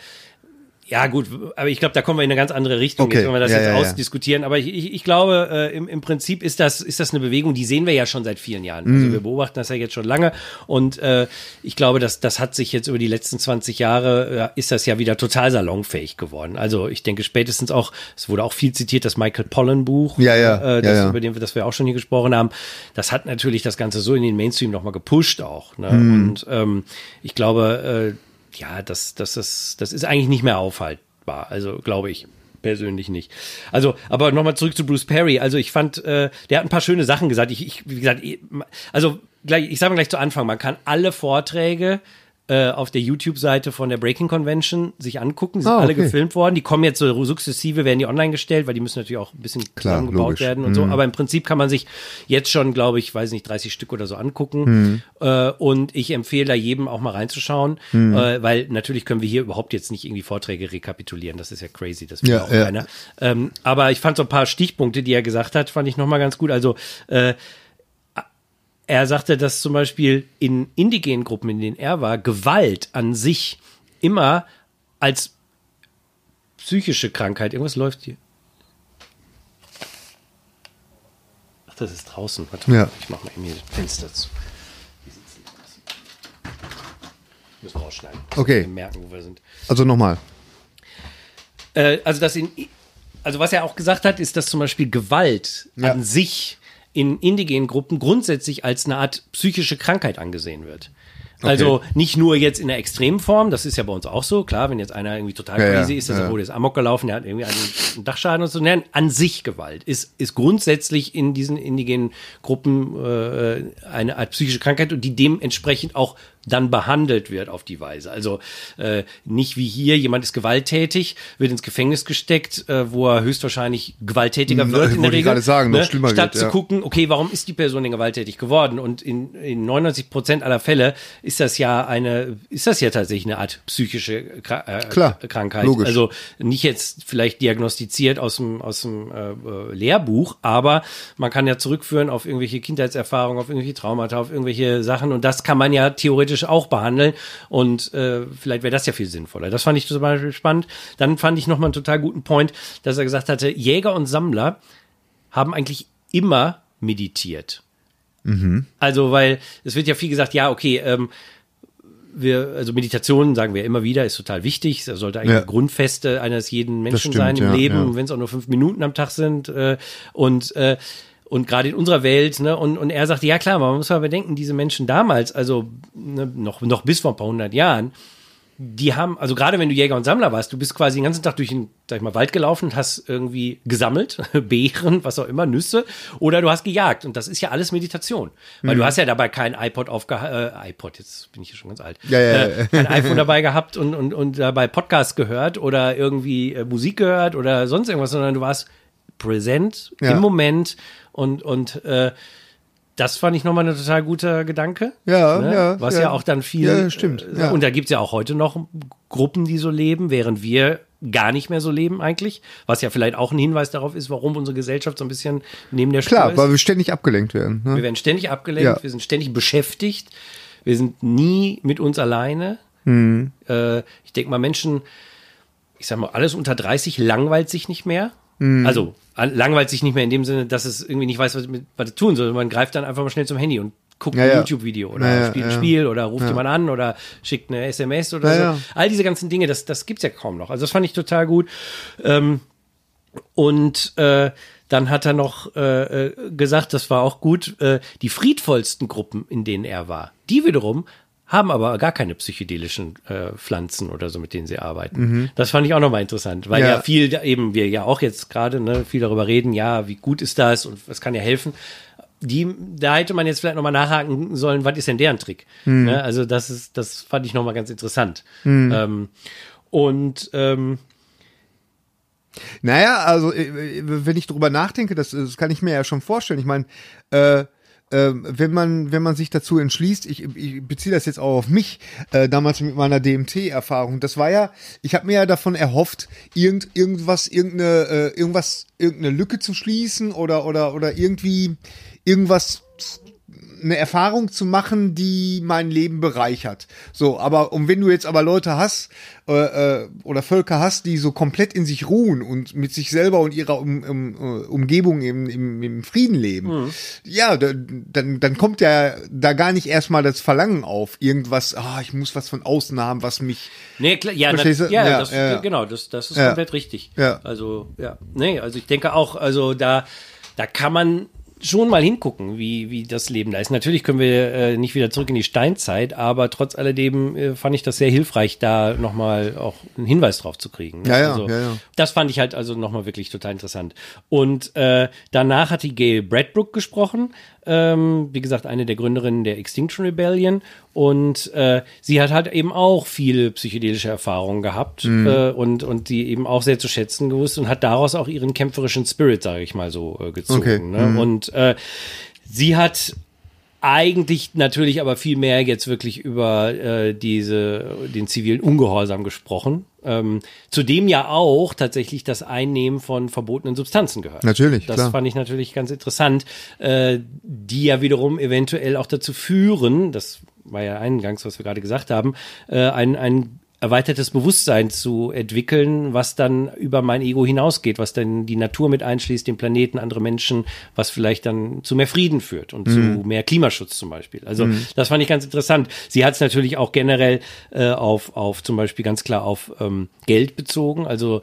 ja, gut, aber ich glaube, da kommen wir in eine ganz andere Richtung, Okay. jetzt, wenn wir das Ja, jetzt ja, ausdiskutieren. Aber ich, ich, ich glaube, äh, im, im Prinzip ist das, ist das eine Bewegung, die sehen wir ja schon seit vielen Jahren. Also Mhm. wir beobachten das ja jetzt schon lange. Und äh, ich glaube, dass das hat sich jetzt über die letzten 20 Jahre, äh, ist das ja wieder total salonfähig geworden. Also ich denke spätestens auch, es wurde auch viel zitiert, das Michael Pollan Buch, Ja, ja, äh, das, ja, ja. über den wir, das wir auch schon hier gesprochen haben. Das hat natürlich das Ganze so in den Mainstream nochmal gepusht auch. Ne? Mhm. Und ähm, ich glaube, äh, ja, das, das, ist, das ist eigentlich nicht mehr aufhaltbar. Also glaube ich persönlich nicht. Also, aber nochmal zurück zu Bruce Perry. Also ich fand, äh, der hat ein paar schöne Sachen gesagt. Ich, ich wie gesagt, also gleich, ich sage mal gleich zu Anfang, man kann alle Vorträge äh, auf der YouTube-Seite von der Breaking Convention sich angucken. Die sind Ah, alle okay. gefilmt worden. Die kommen jetzt so sukzessive, werden die online gestellt, weil die müssen natürlich auch ein bisschen Klar, zusammengebaut logisch. Mhm. werden und so. Aber im Prinzip kann man sich jetzt schon, glaube ich, weiß nicht, 30 Stück oder so angucken. Mhm. Äh, und ich empfehle da jedem auch mal reinzuschauen, Mhm. äh, weil natürlich können wir hier überhaupt jetzt nicht irgendwie Vorträge rekapitulieren. Das ist ja crazy, das will Ja, auch ja. keiner. Ähm, aber ich fand so ein paar Stichpunkte, die er gesagt hat, fand ich nochmal ganz gut. Also äh, er sagte, dass zum Beispiel in indigenen Gruppen, in denen er war, Gewalt an sich immer als psychische Krankheit, irgendwas läuft hier. Ach, das ist draußen. Warte, Ja. Ich mach mal eben hier das Fenster zu. Müssen wir rausschneiden. Okay. Wir merken, wo wir sind. Also nochmal. Äh, also das in, also was er auch gesagt hat, ist, dass zum Beispiel Gewalt Ja. an sich in indigenen Gruppen grundsätzlich als eine Art psychische Krankheit angesehen wird. Also nicht nur jetzt in der extremen Form, das ist ja bei uns auch so, klar, wenn jetzt einer irgendwie total Ja, ja, crazy ist, der ja. wurde jetzt Amok gelaufen, der hat irgendwie einen, einen Dachschaden und so, nein, an sich Gewalt ist, ist grundsätzlich in diesen indigenen Gruppen äh, eine Art psychische Krankheit und die dementsprechend auch dann behandelt wird auf die Weise. Also äh, nicht wie hier, jemand ist gewalttätig, wird ins Gefängnis gesteckt, äh, wo er höchstwahrscheinlich gewalttätiger Hm, wird in wollte der ich Regel. gerade sagen, noch schlimmer Statt wird, zu ja. gucken, okay, warum ist die Person denn gewalttätig geworden? Und in, in 99 Prozent aller Fälle ist das ja eine, ist das ja tatsächlich eine Art psychische Kra äh, Klar, Krankheit. logisch. Also nicht jetzt vielleicht diagnostiziert aus dem, aus dem äh, äh, Lehrbuch, aber man kann ja zurückführen auf irgendwelche Kindheitserfahrungen, auf irgendwelche Traumata, auf irgendwelche Sachen und das kann man ja theoretisch auch behandeln und äh, vielleicht wäre das ja viel sinnvoller. Das fand ich zum Beispiel spannend. Dann fand ich nochmal einen total guten Point, dass er gesagt hatte, Jäger und Sammler haben eigentlich immer meditiert. Also, weil es wird ja viel gesagt, ja, okay, ähm, wir, also Meditation, sagen wir immer wieder, ist total wichtig. Das sollte eigentlich Ja. Grundfeste eines jeden Menschen stimmt, sein im ja, Leben, ja. wenn es auch nur fünf Minuten am Tag sind. Äh, und äh, und gerade in unserer Welt, ne, und, und er sagte, ja klar, man muss mal bedenken, diese Menschen damals, also ne, noch, noch bis vor ein paar hundert Jahren, die haben, also gerade wenn du Jäger und Sammler warst, du bist quasi den ganzen Tag durch den, sag ich mal, Wald gelaufen und hast irgendwie gesammelt, Beeren, was auch immer, Nüsse, oder du hast gejagt. Und das ist ja alles Meditation. Weil Mhm. du hast ja dabei kein iPod aufgehabt, äh, iPod, jetzt bin ich hier schon ganz alt, Ja, ja, ja. äh, kein iPhone dabei gehabt und, und, und dabei Podcast gehört oder irgendwie äh, Musik gehört oder sonst irgendwas, sondern du warst präsent Ja. im Moment und, und äh, das fand ich nochmal ein total guter Gedanke. Ja, ne? ja, Was ja. ja auch dann viel. Ja, stimmt, äh, ja. Und da gibt's ja auch heute noch Gruppen, die so leben, während wir gar nicht mehr so leben eigentlich. Was ja vielleicht auch ein Hinweis darauf ist, warum unsere Gesellsft so ein bisschen neben der Spur Klar, ist. weil wir ständig abgelenkt werden. wir Ne? werden ständig abgelenkt, Ja. wir sind ständig beschäftigt, wir sind nie mit uns alleine. Mhm. Äh, ich denke mal, Menschen, ich sag mal, alles unter 30 langweilt sich nicht mehr. Mhm. Also an- langweilt sich nicht mehr in dem Sinne, dass es irgendwie nicht weiß, was, mit, was es tun soll. Man greift dann einfach mal schnell zum Handy und guckt Ja, ein ja. YouTube-Video oder Ja, spielt ein. Spiel oder ruft jemand an oder schickt eine SMS oder so. All diese ganzen Dinge, das, das gibt's ja kaum noch. Also das fand ich total gut. Ähm, und äh, dann hat er noch äh, äh, gesagt, das war auch gut, äh, die friedvollsten Gruppen, in denen er war, die wiederum haben aber gar keine psychedelischen äh, Pflanzen oder so, mit denen sie arbeiten. Das fand ich auch nochmal interessant, weil ja. Ja. viel, da eben wir ja auch jetzt gerade ne, viel darüber reden, ja, wie gut ist das und was kann ja helfen. Die, da hätte man jetzt vielleicht nochmal nachhaken sollen, was ist denn deren Trick? Ne, also das ist, das fand ich nochmal ganz interessant. Ähm, und ähm, Naja, also äh, wenn ich drüber nachdenke, das, das kann ich mir ja schon vorstellen. Ich meine, äh, äh, wenn man wenn man sich dazu entschließt, ich, ich beziehe das jetzt auch auf mich, äh, damals mit meiner DMT-Erfahrung, das war ja, ich habe mir ja davon erhofft, irgend, irgendwas, irgendeine, äh, irgendwas, irgendeine Lücke zu schließen oder oder oder irgendwie irgendwas eine Erfahrung zu machen, die mein Leben bereichert. So, aber und wenn du jetzt aber Leute hast äh, äh, oder Völker hast, die so komplett in sich ruhen und mit sich selber und ihrer um, um, äh, Umgebung im, im, im Frieden leben, ja, da, dann, dann kommt ja da gar nicht erstmal das Verlangen auf, irgendwas, ah, ich muss was von außen haben, was mich Nee, klar, ja, na, ja, Ja, das, ja, ja. genau, das, das ist Ja. komplett richtig. Ja. Also, ja, nee, also ich denke auch, also da, da kann man schon mal hingucken, wie, wie das Leben da ist. Natürlich können wir äh, nicht wieder zurück in die Steinzeit, aber trotz alledem äh, fand ich das sehr hilfreich, da nochmal auch einen Hinweis drauf zu kriegen. ne? Ja, ja, also, ja, ja. Das fand ich halt also nochmal wirklich total interessant. Und äh, danach hat die Gail Bradbrook gesprochen. Ähm, wie gesagt, eine der Gründerinnen der Extinction Rebellion. Und äh, sie hat halt eben auch viele psychedelische Erfahrungen gehabt Mhm. äh, und, und die eben auch sehr zu schätzen gewusst und hat daraus auch ihren kämpferischen Spirit, sage ich mal so, äh, gezogen. Okay. Ne? Mhm. Und äh, sie hat eigentlich natürlich aber viel mehr jetzt wirklich über äh, diese den zivilen Ungehorsam gesprochen, ähm, zu dem ja auch tatsächlich das Einnehmen von verbotenen Substanzen gehört. Natürlich, Das klar. fand ich natürlich ganz interessant, äh, die ja wiederum eventuell auch dazu führen, das war ja eingangs, was wir gerade gesagt haben, äh, ein, ein erweitertes Bewusstsein zu entwickeln, was dann über mein Ego hinausgeht, was dann die Natur mit einschließt, den Planeten, andere Menschen, was vielleicht dann zu mehr Frieden führt und zu mehr Klimaschutz zum Beispiel. Also das fand ich ganz interessant. Sie hat es natürlich auch generell äh, auf, auf zum Beispiel ganz klar auf ähm, Geld bezogen. Also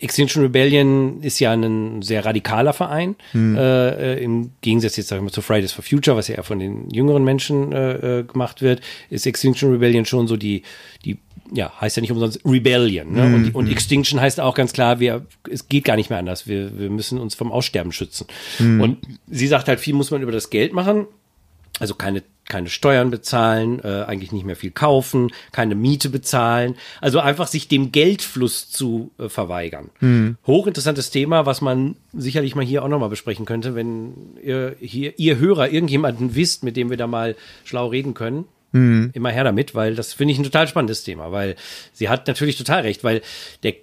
Extinction Rebellion ist ja ein sehr radikaler Verein, äh, äh, im Gegensatz jetzt sagen wir mal zu Fridays for Future, was ja eher von den jüngeren Menschen äh, äh, gemacht wird, ist Extinction Rebellion schon so die, die ja, heißt ja nicht umsonst Rebellion. Ne? Und, und Extinction heißt auch ganz klar, wir, es geht gar nicht mehr anders. Wir, wir müssen uns vom Aussterben schützen. Und sie sagt halt, viel muss man über das Geld machen. Also keine, keine Steuern bezahlen, äh, eigentlich nicht mehr viel kaufen, keine Miete bezahlen. Also einfach sich dem Geldfluss zu äh, verweigern. Hochinteressantes Thema, was man sicherlich mal hier auch nochmal besprechen könnte, wenn ihr hier, ihr Hörer irgendjemanden wisst, mit dem wir da mal schlau reden können. Immer her damit, weil das finde ich ein total spannendes Thema, weil sie hat natürlich total recht, weil der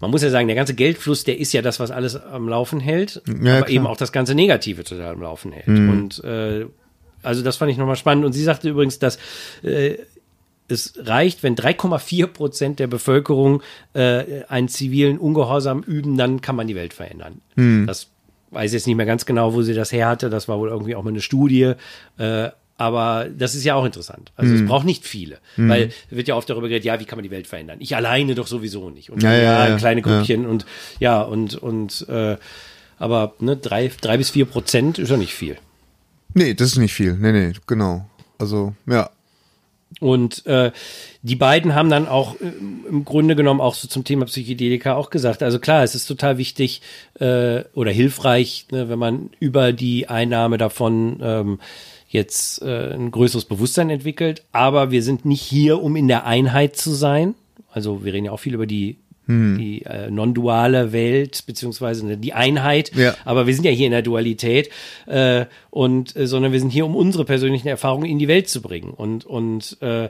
man muss ja sagen, der ganze Geldfluss, der ist ja das, was alles am Laufen hält, Ja, aber klar. eben auch das ganze Negative total am Laufen hält. Und äh, also das fand ich nochmal spannend. Und sie sagte übrigens, dass äh, es reicht, wenn 3,4 Prozent der Bevölkerung äh, einen zivilen Ungehorsam üben, dann kann man die Welt verändern. Das weiß jetzt nicht mehr ganz genau, wo sie das her hatte. Das war wohl irgendwie auch mal eine Studie. Äh, aber das ist ja auch interessant. Also es braucht nicht viele, weil wird ja oft darüber geredet, ja, wie kann man die Welt verändern? Ich alleine doch sowieso nicht. Und Ja, ja, ja, kleine ja. Grüppchen und ja und und äh, aber ne, drei, drei bis vier Prozent ist ja nicht viel. Nee, das ist nicht viel. Nee, nee, genau. Also, ja. Und äh, die beiden haben dann auch äh, im Grunde genommen auch so zum Thema Psychedelika auch gesagt. Also klar, es ist total wichtig äh, oder hilfreich, ne, wenn man über die Einnahme davon ähm, jetzt äh, ein größeres Bewusstsein entwickelt. Aber wir sind nicht hier, um in der Einheit zu sein. Also wir reden ja auch viel über die die äh, non-duale Welt beziehungsweise ne, die Einheit, Ja. aber wir sind ja hier in der Dualität äh, und äh, sondern wir sind hier, um unsere persönlichen Erfahrungen in die Welt zu bringen und und äh,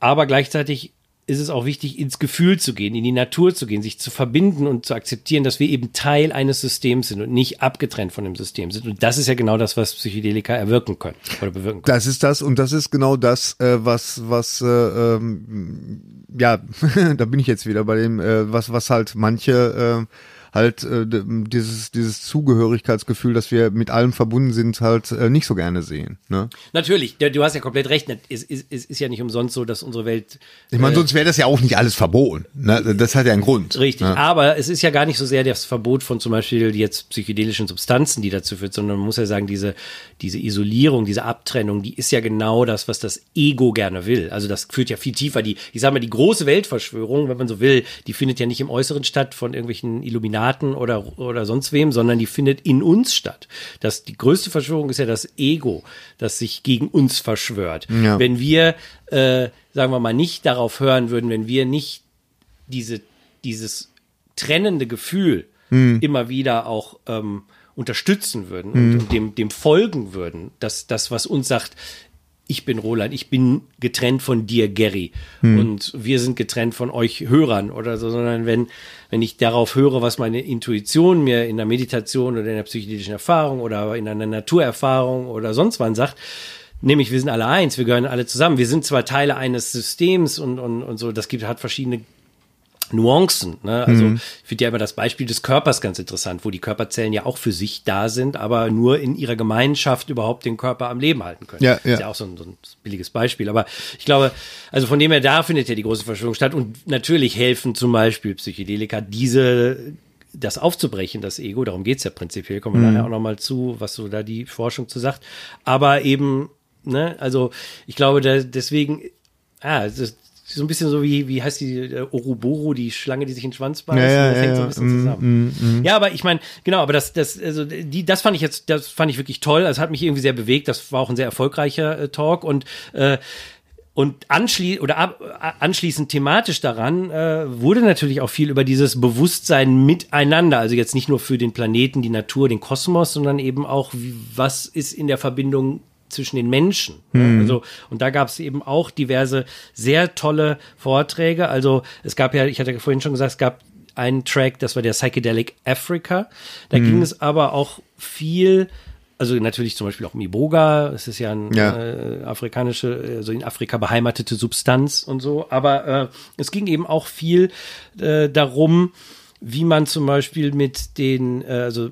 aber gleichzeitig ist es auch wichtig, ins Gefühl zu gehen, in die Natur zu gehen, sich zu verbinden und zu akzeptieren, dass wir eben Teil eines Systems sind und nicht abgetrennt von dem System sind. Und das ist ja genau das, was Psychedelika erwirken können oder bewirken können. Das ist das und das ist genau das, äh, was, was, äh, ähm, ja, da bin ich jetzt wieder bei dem, äh, was, was halt manche äh, halt äh, dieses, dieses Zugehörigkeitsgefühl, dass wir mit allem verbunden sind, halt äh, nicht so gerne sehen. Ne? Natürlich, du hast ja komplett recht. Es ist, es ist ja nicht umsonst so, dass unsere Welt Ich meine, sonst wäre das ja auch nicht alles verboten. Ne? Das hat ja einen Grund. Richtig, Ne? aber es ist ja gar nicht so sehr das Verbot von zum Beispiel jetzt psychedelischen Substanzen, die dazu führt, sondern man muss ja sagen, diese, diese Isolierung, diese Abtrennung, die ist ja genau das, was das Ego gerne will. Also das führt ja viel tiefer. Die, ich sag mal, die große Weltverschwörung, wenn man so will, die findet ja nicht im Äußeren statt von irgendwelchen Illuminaten oder, oder sonst wem, sondern die findet in uns statt. Das, die größte Verschwörung ist ja das Ego, das sich gegen uns verschwört. Ja. Wenn wir, äh, sagen wir mal, nicht darauf hören würden, wenn wir nicht diese, dieses trennende Gefühl immer wieder auch ähm, unterstützen würden und, und dem, dem folgen würden, dass das, was uns sagt, ich bin Roland, ich bin getrennt von dir, Gary, und wir sind getrennt von euch Hörern oder so, sondern wenn, wenn ich darauf höre, was meine Intuition mir in der Meditation oder in der psychedelischen Erfahrung oder in einer Naturerfahrung oder sonst wann sagt, nämlich wir sind alle eins, wir gehören alle zusammen, wir sind zwar Teile eines Systems und, und, und so, das gibt, hat verschiedene Nuancen. Ne? Also Mhm. ich finde ja immer das Beispiel des Körpers ganz interessant, wo die Körperzellen ja auch für sich da sind, aber nur in ihrer Gemeinschaft überhaupt den Körper am Leben halten können. Ja, ja. Ist ja auch so ein, so ein billiges Beispiel. Aber ich glaube, also von dem her, da findet ja die große Verschwörung statt. Und natürlich helfen zum Beispiel Psychedelika, diese das aufzubrechen, das Ego, darum geht's ja prinzipiell, kommen wir nachher auch nochmal zu, was so da die Forschung zu sagt. Aber eben, ne, also ich glaube, da, deswegen, ah, es ist, so ein bisschen so wie, wie heißt die äh, Oroboro, die Schlange, die sich in den Schwanz beißt. Ja, ja, das hängt so ja, ein bisschen mm, zusammen. Ja, aber ich meine, genau, aber das, das, also die, das fand ich jetzt, das fand ich wirklich toll. Das hat mich irgendwie sehr bewegt. Das war auch ein sehr erfolgreicher äh, Talk und äh, und anschließend oder ab, anschließend thematisch daran äh, wurde natürlich auch viel über dieses Bewusstsein miteinander, also jetzt nicht nur für den Planeten, die Natur, den Kosmos, sondern eben auch, wie, was ist in der Verbindung zwischen den Menschen. Mhm. Also, und da gab es eben auch diverse sehr tolle Vorträge. Also es gab ja, ich hatte vorhin schon gesagt, es gab einen Track, das war der Psychedelic Africa. Da mhm. ging es aber auch viel also natürlich zum Beispiel auch Miboga, es ist ja eine ja. äh, afrikanische, also in Afrika beheimatete Substanz und so, aber äh, es ging eben auch viel äh, darum, wie man zum Beispiel mit den, äh, also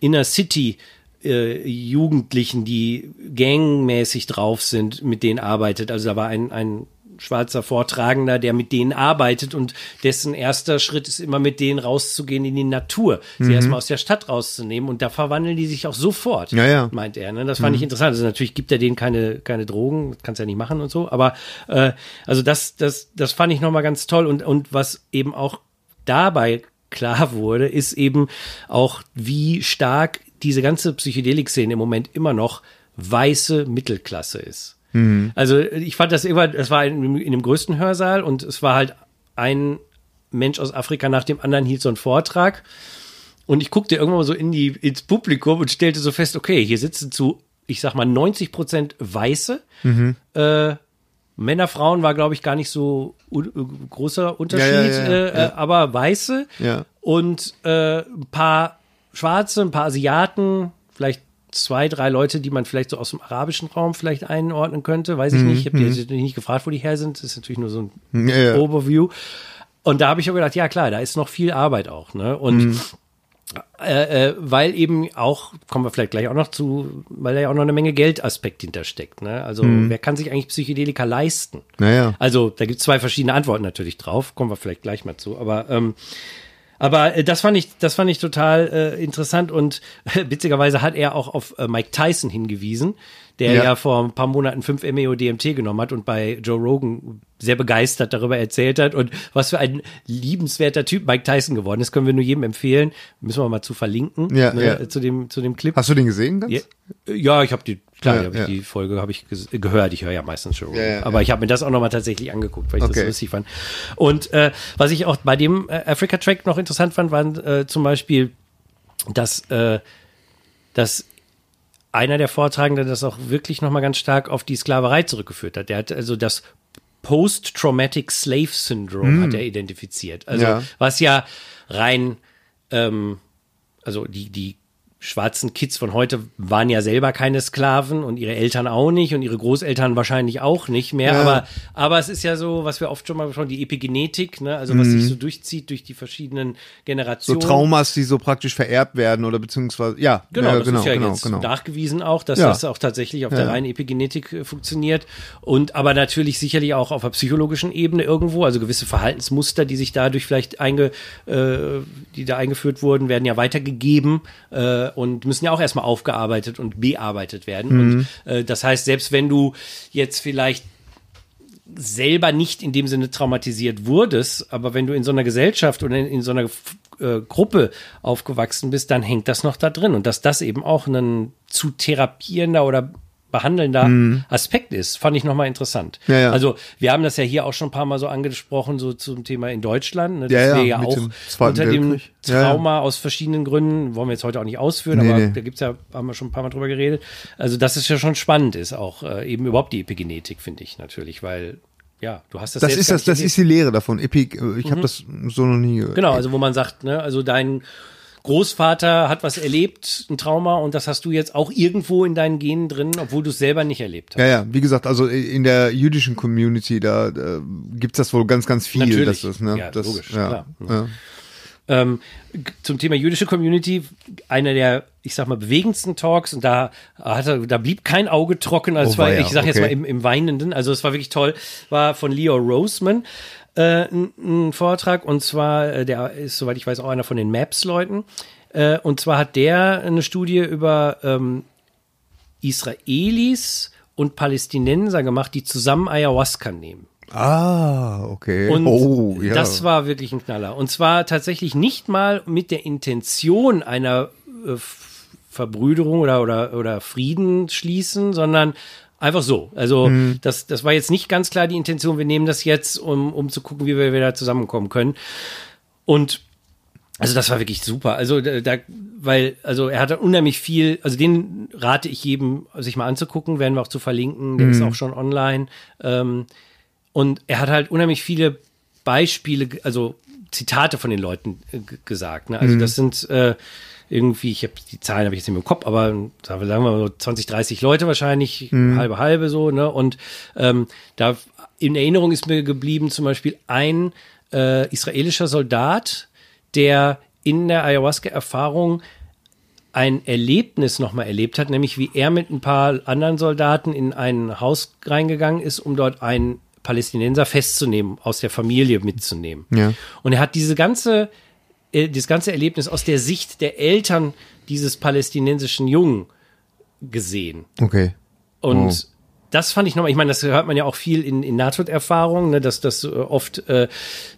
Inner City äh, Jugendlichen, die gangmäßig drauf sind, mit denen arbeitet. Also da war ein, ein schwarzer Vortragender, der mit denen arbeitet und dessen erster Schritt ist immer mit denen rauszugehen in die Natur, sie mhm. erstmal aus der Stadt rauszunehmen und da verwandeln die sich auch sofort, ja, ja. meint er. Ne? Das fand mhm. ich interessant. Also natürlich gibt er denen keine, keine Drogen, kannst ja nicht machen und so, aber äh, also das, das, das fand ich nochmal ganz toll und, und was eben auch dabei klar wurde, ist eben auch, wie stark diese ganze Psychedelik-Szene im Moment immer noch weiße Mittelklasse ist. Mhm. Also ich fand das immer, es war in, in dem größten Hörsaal und es war halt ein Mensch aus Afrika nach dem anderen hielt so einen Vortrag. Und ich guckte irgendwann mal so in die, ins Publikum und stellte so fest, okay, hier sitzen zu, ich sag mal, 90 Prozent Weiße. Mhm. Äh, Männer, Frauen war, glaube ich, gar nicht so großer Unterschied, ja, ja, ja, äh, aber Weiße und äh, ein paar Schwarze, ein paar Asiaten, vielleicht zwei, drei Leute, die man vielleicht so aus dem arabischen Raum vielleicht einordnen könnte. Weiß ich mhm. nicht. Ich habe die mhm. nicht gefragt, wo die her sind. Das ist natürlich nur so ein ja, ja. Overview. Und da habe ich auch gedacht, ja klar, da ist noch viel Arbeit auch. Ne? Und mhm. Äh, äh, weil eben auch, kommen wir vielleicht gleich auch noch zu, weil da ja auch noch eine Menge Geldaspekt hintersteckt. Ne? Also mhm. wer kann sich eigentlich Psychedelika leisten? Naja. Also da gibt es zwei verschiedene Antworten natürlich drauf, kommen wir vielleicht gleich mal zu. Aber ähm, aber äh, das fand ich, das fand ich total äh, interessant und äh, witzigerweise hat er auch auf äh, Mike Tyson hingewiesen, der ja. ja. vor ein paar Monaten fünf MEO DMT genommen hat und bei Joe Rogan sehr begeistert darüber erzählt hat und was für ein liebenswerter Typ Mike Tyson geworden ist, können wir nur jedem empfehlen. Müssen wir mal zu verlinken ja, ne, ja. zu dem zu dem Clip. Hast du den gesehen? Ganz? Ja, ja ich habe die Klar, ja, hab ja. die Folge habe ich gehört. Ich höre ja meistens schon. Ja, Aber ich habe mir das auch nochmal tatsächlich angeguckt, weil ich okay. das so lustig fand. Und äh, was ich auch bei dem äh, Africa Track noch interessant fand, waren äh, zum Beispiel, dass, äh, dass einer der Vortragenden das auch wirklich nochmal ganz stark auf die Sklaverei zurückgeführt hat. Der hat also das Post-Traumatic Slave Syndrome mm. hat er identifiziert. Also was ja rein ähm, also die, die schwarzen Kids von heute waren ja selber keine Sklaven und ihre Eltern auch nicht und ihre Großeltern wahrscheinlich auch nicht mehr. Ja. Aber, aber es ist ja so, was wir oft schon mal besprochen, die Epigenetik, ne? also was mhm. sich so durchzieht durch die verschiedenen Generationen. So Traumas, die so praktisch vererbt werden oder beziehungsweise, ja. Genau, ja, das genau, ist ja genau, jetzt genau. nachgewiesen auch, dass ja. das auch tatsächlich auf der reinen Epigenetik äh, funktioniert. Und aber natürlich sicherlich auch auf der psychologischen Ebene irgendwo, also gewisse Verhaltensmuster, die sich dadurch vielleicht einge, äh, die da eingeführt wurden, werden ja weitergegeben. Äh, und müssen ja auch erstmal aufgearbeitet und bearbeitet werden. Mhm. Und äh, das heißt, selbst wenn du jetzt vielleicht selber nicht in dem Sinne traumatisiert wurdest, aber wenn du in so einer Gesellschaft oder in, in so einer äh, Gruppe aufgewachsen bist, dann hängt das noch da drin. Und dass das eben auch ein zu therapierender oder behandelnder mhm. Aspekt ist, fand ich nochmal interessant. Ja, ja. Also wir haben das ja hier auch schon ein paar Mal so angesprochen, so zum Thema in Deutschland, ne, dass ja, wir ja auch unter dem Trauma aus verschiedenen Gründen, wollen wir jetzt heute auch nicht ausführen, nee, aber nee. da gibt's ja, haben wir schon ein paar Mal drüber geredet. Also dass es ja schon spannend ist, auch äh, eben überhaupt die Epigenetik, finde ich natürlich, weil ja, du hast das. Das ist das, das ist die Lehre davon. Epi, äh, ich mhm. habe das so noch nie. Genau, also wo man sagt, ne, also dein Großvater hat was erlebt, ein Trauma, und das hast du jetzt auch irgendwo in deinen Genen drin, obwohl du es selber nicht erlebt hast. Ja, ja, wie gesagt, also in der jüdischen Community, da, da gibt's das wohl ganz, ganz viel. Natürlich. Das ist, ne? Ja, das, logisch, ja, klar. Ja. Ähm, zum Thema jüdische Community, einer der, ich sag mal, bewegendsten Talks, und da hatte, da blieb kein Auge trocken, als oh, war, ja, ich sag okay. jetzt mal im, im Weinenden, also es war wirklich toll, war von Leo Roseman äh, ein, Vortrag und zwar, äh, der ist, soweit ich weiß, auch einer von den Maps-Leuten. Äh, und zwar hat der eine Studie über ähm, Israelis und Palästinenser gemacht, die zusammen Ayahuasca nehmen. Ah, okay. Und oh, ja. das war wirklich ein Knaller. Und zwar tatsächlich nicht mal mit der Intention einer äh, Verbrüderung oder, oder, oder Frieden schließen, sondern einfach so. Also Mhm. das, das war jetzt nicht ganz klar die Intention, wir nehmen das jetzt, um, um zu gucken, wie wir wieder zusammenkommen können. Und also das war wirklich super. Also da, da weil also er hatte unheimlich viel, also den rate ich jedem sich mal anzugucken, werden wir auch zu verlinken, der ist auch schon online. Ähm, und er hat halt unheimlich viele Beispiele, also Zitate von den Leuten äh, gesagt. Ne? Also das sind äh, irgendwie, ich habe die Zahlen habe ich jetzt nicht mehr im Kopf, aber sagen wir, mal so 20, 30 Leute wahrscheinlich, halbe halbe so. Ne? Und ähm, da in Erinnerung ist mir geblieben zum Beispiel ein äh, israelischer Soldat, der in der Ayahuasca-Erfahrung ein Erlebnis nochmal erlebt hat, nämlich wie er mit ein paar anderen Soldaten in ein Haus reingegangen ist, um dort einen Palästinenser festzunehmen, aus der Familie mitzunehmen. Ja. Und er hat diese ganze, äh, das ganze Erlebnis aus der Sicht der Eltern dieses palästinensischen Jungen gesehen. Okay. Und Oh. das fand ich nochmal, ich meine, das hört man ja auch viel in, in Nahtoderfahrungen, ne, dass das äh, oft äh,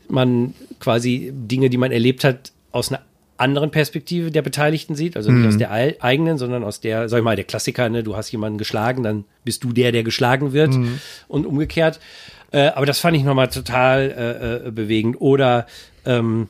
man quasi Dinge, die man erlebt hat, aus einer anderen Perspektive der Beteiligten sieht, also nicht aus der ei- eigenen, sondern aus der, sag ich mal, der Klassiker, ne, du hast jemanden geschlagen, dann bist du der, der geschlagen wird und umgekehrt. Äh, aber das fand ich nochmal total äh, äh, bewegend. Oder ähm,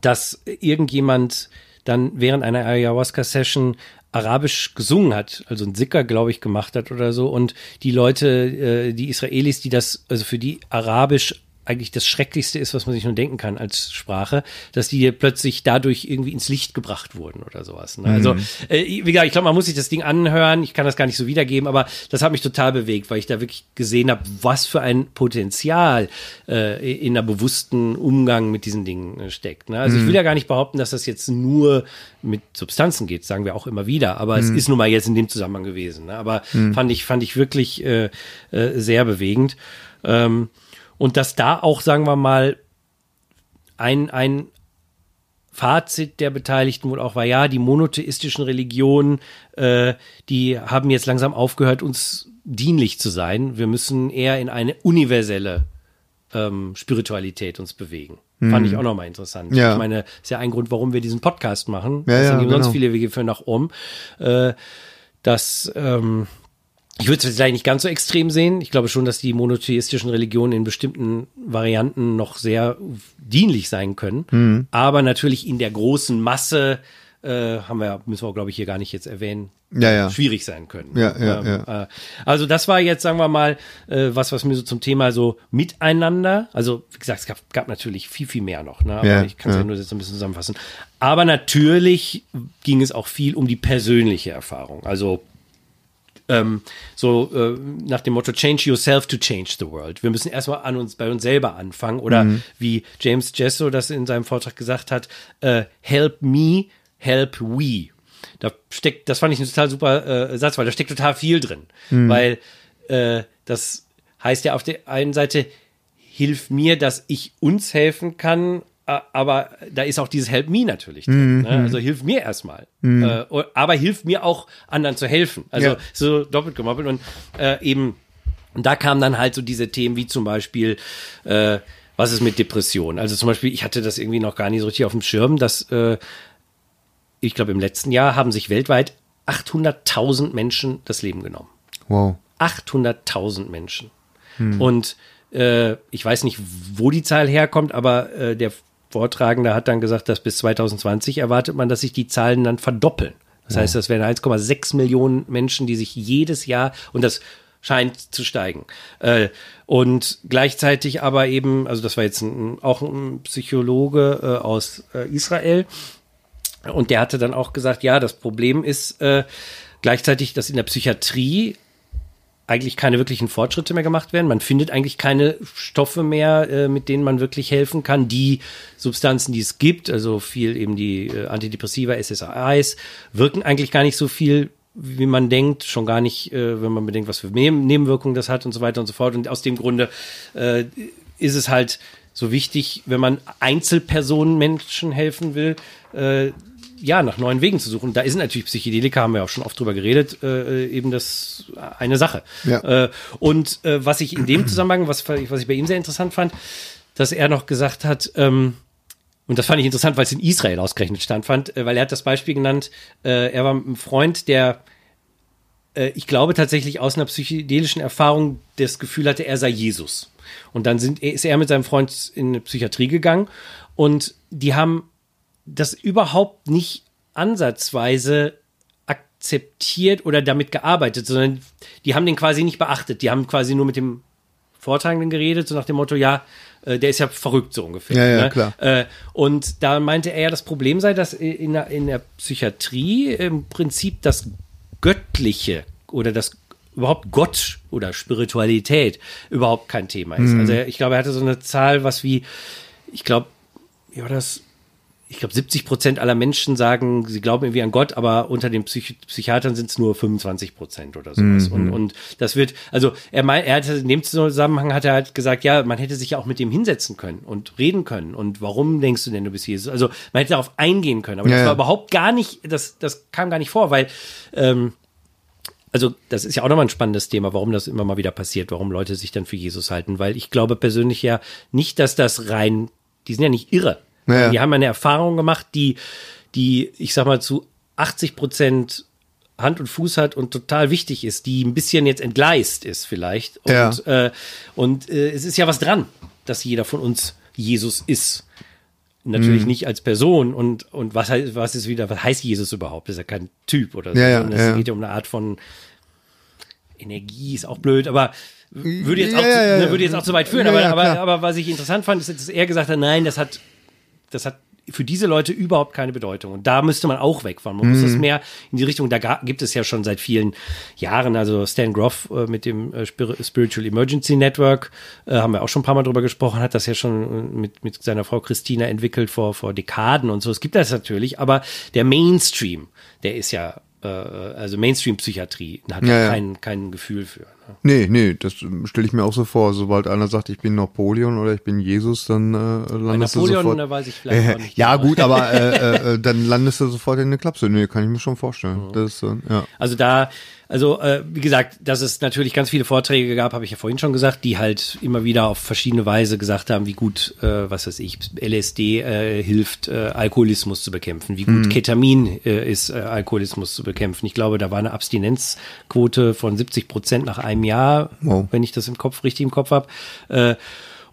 dass irgendjemand dann während einer Ayahuasca-Session Arabisch gesungen hat, also ein Sicker, glaube ich, gemacht hat oder so. Und die Leute, äh, die Israelis, die das, also für die Arabisch eigentlich das Schrecklichste ist, was man sich nur denken kann als Sprache, dass die plötzlich dadurch irgendwie ins Licht gebracht wurden oder sowas. Ne? Also, äh, wie gesagt, ich glaube, man muss sich das Ding anhören. Ich kann das gar nicht so wiedergeben, aber das hat mich total bewegt, weil ich da wirklich gesehen habe, was für ein Potenzial äh, in einer bewussten Umgang mit diesen Dingen äh, steckt. Ne? Also ich will ja gar nicht behaupten, dass das jetzt nur mit Substanzen geht, sagen wir auch immer wieder, aber es ist nun mal jetzt in dem Zusammenhang gewesen. Ne? Aber fand ich fand ich wirklich äh, äh, sehr bewegend. Ähm, und dass da auch, sagen wir mal, ein, ein Fazit der Beteiligten wohl auch war, ja, die monotheistischen Religionen, äh, die haben jetzt langsam aufgehört, uns dienlich zu sein. Wir müssen eher in eine universelle ähm, Spiritualität uns bewegen. Fand ich auch nochmal interessant. Ja. Ich meine, ist ja ein Grund, warum wir diesen Podcast machen. Ja, das ja, sind eben sonst genau. viele Wege für nach oben. Äh, dass ähm, ich würde es vielleicht nicht ganz so extrem sehen. Ich glaube schon, dass die monotheistischen Religionen in bestimmten Varianten noch sehr dienlich sein können. Mhm. Aber natürlich in der großen Masse äh, haben wir, müssen wir, glaube ich, hier gar nicht jetzt erwähnen, Ja, ja. schwierig sein können. Ja, ja, Äh, also das war jetzt, sagen wir mal, äh, was, was mir so zum Thema so miteinander, also wie gesagt, es gab, gab natürlich viel, viel mehr noch, ne? aber Ja, ich kann es ja. ja. nur jetzt ein bisschen zusammenfassen. Aber natürlich ging es auch viel um die persönliche Erfahrung. Also ähm, so äh, nach dem Motto Change yourself to change the world. Wir müssen erstmal an uns bei uns selber anfangen oder Mhm. wie James Jesso das in seinem Vortrag gesagt hat, äh, help me, help we. Da steckt, das fand ich ein total super äh, Satz, weil da steckt total viel drin, Mhm. weil äh, das heißt ja auf der einen Seite hilf mir, dass ich uns helfen kann, aber da ist auch dieses Help Me natürlich drin. Mhm. Ne? Also hilf mir erstmal. Äh, aber hilf mir auch, anderen zu helfen. Also Ja. so doppelt gemoppelt. Und äh, eben, und da kamen dann halt so diese Themen wie zum Beispiel, äh, was ist mit Depressionen? Also zum Beispiel, ich hatte das irgendwie noch gar nicht so richtig auf dem Schirm, dass äh, ich glaube, im letzten Jahr haben sich weltweit 800.000 Menschen das Leben genommen. Wow. 800.000 Menschen. Und äh, ich weiß nicht, wo die Zahl herkommt, aber äh, der Vortragende hat dann gesagt, dass bis 2020 erwartet man, dass sich die Zahlen dann verdoppeln. Das heißt, das wären 1,6 Millionen Menschen, die sich jedes Jahr, und das scheint zu steigen. Äh, und gleichzeitig aber eben, also das war jetzt ein, auch ein Psychologe äh, aus äh, Israel, und der hatte dann auch gesagt, ja, das Problem ist gleichzeitig, dass in der Psychiatrie eigentlich keine wirklichen Fortschritte mehr gemacht werden. Man findet eigentlich keine Stoffe mehr, äh, mit denen man wirklich helfen kann. Die Substanzen, die es gibt, also viel eben die äh, Antidepressiva, SSRIs, wirken eigentlich gar nicht so viel, wie man denkt. Schon gar nicht, äh, wenn man bedenkt, was für Neben Nebenwirkungen das hat und so weiter und so fort. Und aus dem Grunde äh, ist es halt so wichtig, wenn man Einzelpersonen Menschen helfen will, äh, ja, nach neuen Wegen zu suchen. Da ist natürlich Psychedelika, haben wir auch schon oft drüber geredet, äh, eben das eine Sache. Ja. Äh, und äh, was ich in dem Zusammenhang, was, was ich bei ihm sehr interessant fand, dass er noch gesagt hat, ähm, und das fand ich interessant, weil es in Israel ausgerechnet stand, fand, äh, weil er hat das Beispiel genannt, äh, er war ein Freund, der äh, ich glaube tatsächlich aus einer psychedelischen Erfahrung das Gefühl hatte, er sei Jesus. Und dann sind, ist er mit seinem Freund in eine Psychiatrie gegangen und die haben das überhaupt nicht ansatzweise akzeptiert oder damit gearbeitet, sondern die haben den quasi nicht beachtet. Die haben quasi nur mit dem Vortragenden geredet, so nach dem Motto, ja, äh, der ist ja verrückt so ungefähr. Ja, ja, ne? klar. Äh, und da meinte er, das Problem sei, dass in der, in der Psychiatrie im Prinzip das Göttliche oder das überhaupt Gott oder Spiritualität überhaupt kein Thema ist. Also er- ich glaube, er hatte so eine Zahl, was wie, ich glaube, ja, das, ich glaube, 70 Prozent aller Menschen sagen, sie glauben irgendwie an Gott, aber unter den Psych Psychiatern sind es nur 25 Prozent oder sowas. Und, und das wird, also er meint, er hatte in dem Zusammenhang hat er halt gesagt, ja, man hätte sich ja auch mit dem hinsetzen können und reden können. Und warum denkst du denn, du bist Jesus? Also man hätte darauf eingehen können, aber Ja, das ja. war überhaupt gar nicht, das, das kam gar nicht vor, weil ähm, also das ist ja auch nochmal ein spannendes Thema, warum das immer mal wieder passiert, warum Leute sich dann für Jesus halten, weil ich glaube persönlich ja nicht, dass das rein, die sind ja nicht irre. Ja. Die haben eine Erfahrung gemacht, die, die, ich sag mal, zu 80 Prozent Hand und Fuß hat und total wichtig ist, die ein bisschen jetzt entgleist ist vielleicht. Und, Ja. äh, und äh, es ist ja was dran, dass jeder von uns Jesus ist. Natürlich Mhm. nicht als Person und, und was, heißt- was ist wieder, was heißt Jesus überhaupt? Das ist ja kein Typ oder so. Ja, ja, es ja. geht ja um eine Art von Energie, ist auch blöd, aber würde jetzt, auch, zu, ja, ja, ne, würde jetzt auch zu weit führen. Aber, aber, aber was ich interessant fand, ist, dass er gesagt hat, nein, das hat, das hat für diese Leute überhaupt keine Bedeutung. Und da müsste man auch wegfahren. Man muss Mhm. das mehr in die Richtung, da gibt es ja schon seit vielen Jahren, also Stan Groff äh, mit dem äh, Spir- Spiritual Emergency Network, äh, haben wir auch schon ein paar Mal drüber gesprochen, hat das ja schon äh, mit, mit seiner Frau Christina entwickelt vor, vor Dekaden und so. Es gibt das natürlich, aber der Mainstream, der ist ja, äh, also Mainstream-Psychiatrie, hat Ja, ja, ja. kein, kein Gefühl für. Ne? Nee, nee, das stelle ich mir auch so vor. Sobald einer sagt, ich bin Napoleon oder ich bin Jesus, dann äh, landest du Napoleon, sofort. da weiß ich vielleicht auch nicht. ja, genau. gut, aber äh, äh, äh, dann landest du sofort in der Klapse. Nee, kann ich mir schon vorstellen. Das ist, äh, ja. Also da, also äh, wie gesagt, dass es natürlich ganz viele Vorträge gab, habe ich ja vorhin schon gesagt, die halt immer wieder auf verschiedene Weise gesagt haben, wie gut, äh, was weiß ich, LSD äh, hilft, äh, Alkoholismus zu bekämpfen, wie gut Ketamin äh, ist, äh, Alkoholismus zu bekämpfen. Ich glaube, da war eine Abstinenzquote von 70 Prozent nach einem Jahr, Wow. wenn ich das im Kopf richtig im Kopf habe. Äh,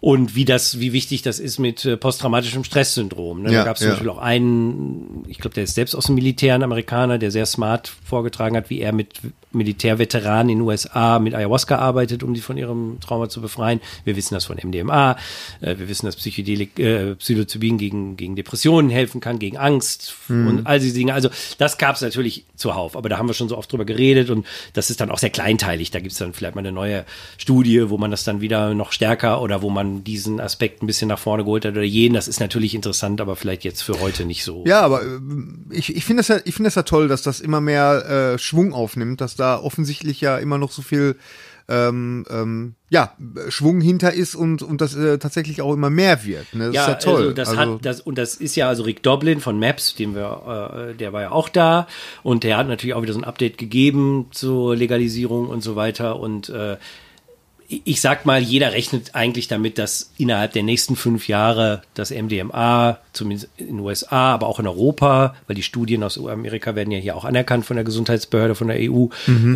und wie das, wie wichtig das ist mit äh, posttraumatischem Stresssyndrom. Ne? Ja, da gab es zum ja. Beispiel auch einen, ich glaube, der ist selbst aus dem Militär, ein Amerikaner, der sehr smart vorgetragen hat, wie er mit Militärveteranen in den USA mit Ayahuasca arbeitet, um die von ihrem Trauma zu befreien. Wir wissen das von MDMA. Äh, wir wissen, dass Psychedelik, äh, Psilocybin gegen, gegen Depressionen helfen kann, gegen Angst und all diese Dinge. Also das gab es natürlich zuhauf, aber da haben wir schon so oft drüber geredet und das ist dann auch sehr kleinteilig. Da gibt es dann vielleicht mal eine neue Studie, wo man das dann wieder noch stärker oder wo man diesen Aspekt ein bisschen nach vorne geholt hat oder jeden. Das ist natürlich interessant, aber vielleicht jetzt für heute nicht so. Ja, aber äh, ich, ich finde das ja, ich finde das ja toll, dass das immer mehr äh, Schwung aufnimmt, dass da offensichtlich ja immer noch so viel ähm, ähm, ja, Schwung hinter ist und, und das äh, tatsächlich auch immer mehr wird. Ne? Das Ja, ist ja toll. Also das hat das und das ist ja also Rick Doblin von Maps, den wir, äh, der war ja auch da und der hat natürlich auch wieder so ein Update gegeben zur Legalisierung und so weiter und äh, ich sag mal, jeder rechnet eigentlich damit, dass innerhalb der nächsten fünf Jahre das MDMA, zumindest in den USA, aber auch in Europa, weil die Studien aus Amerika werden ja hier auch anerkannt von der Gesundheitsbehörde, von der EU,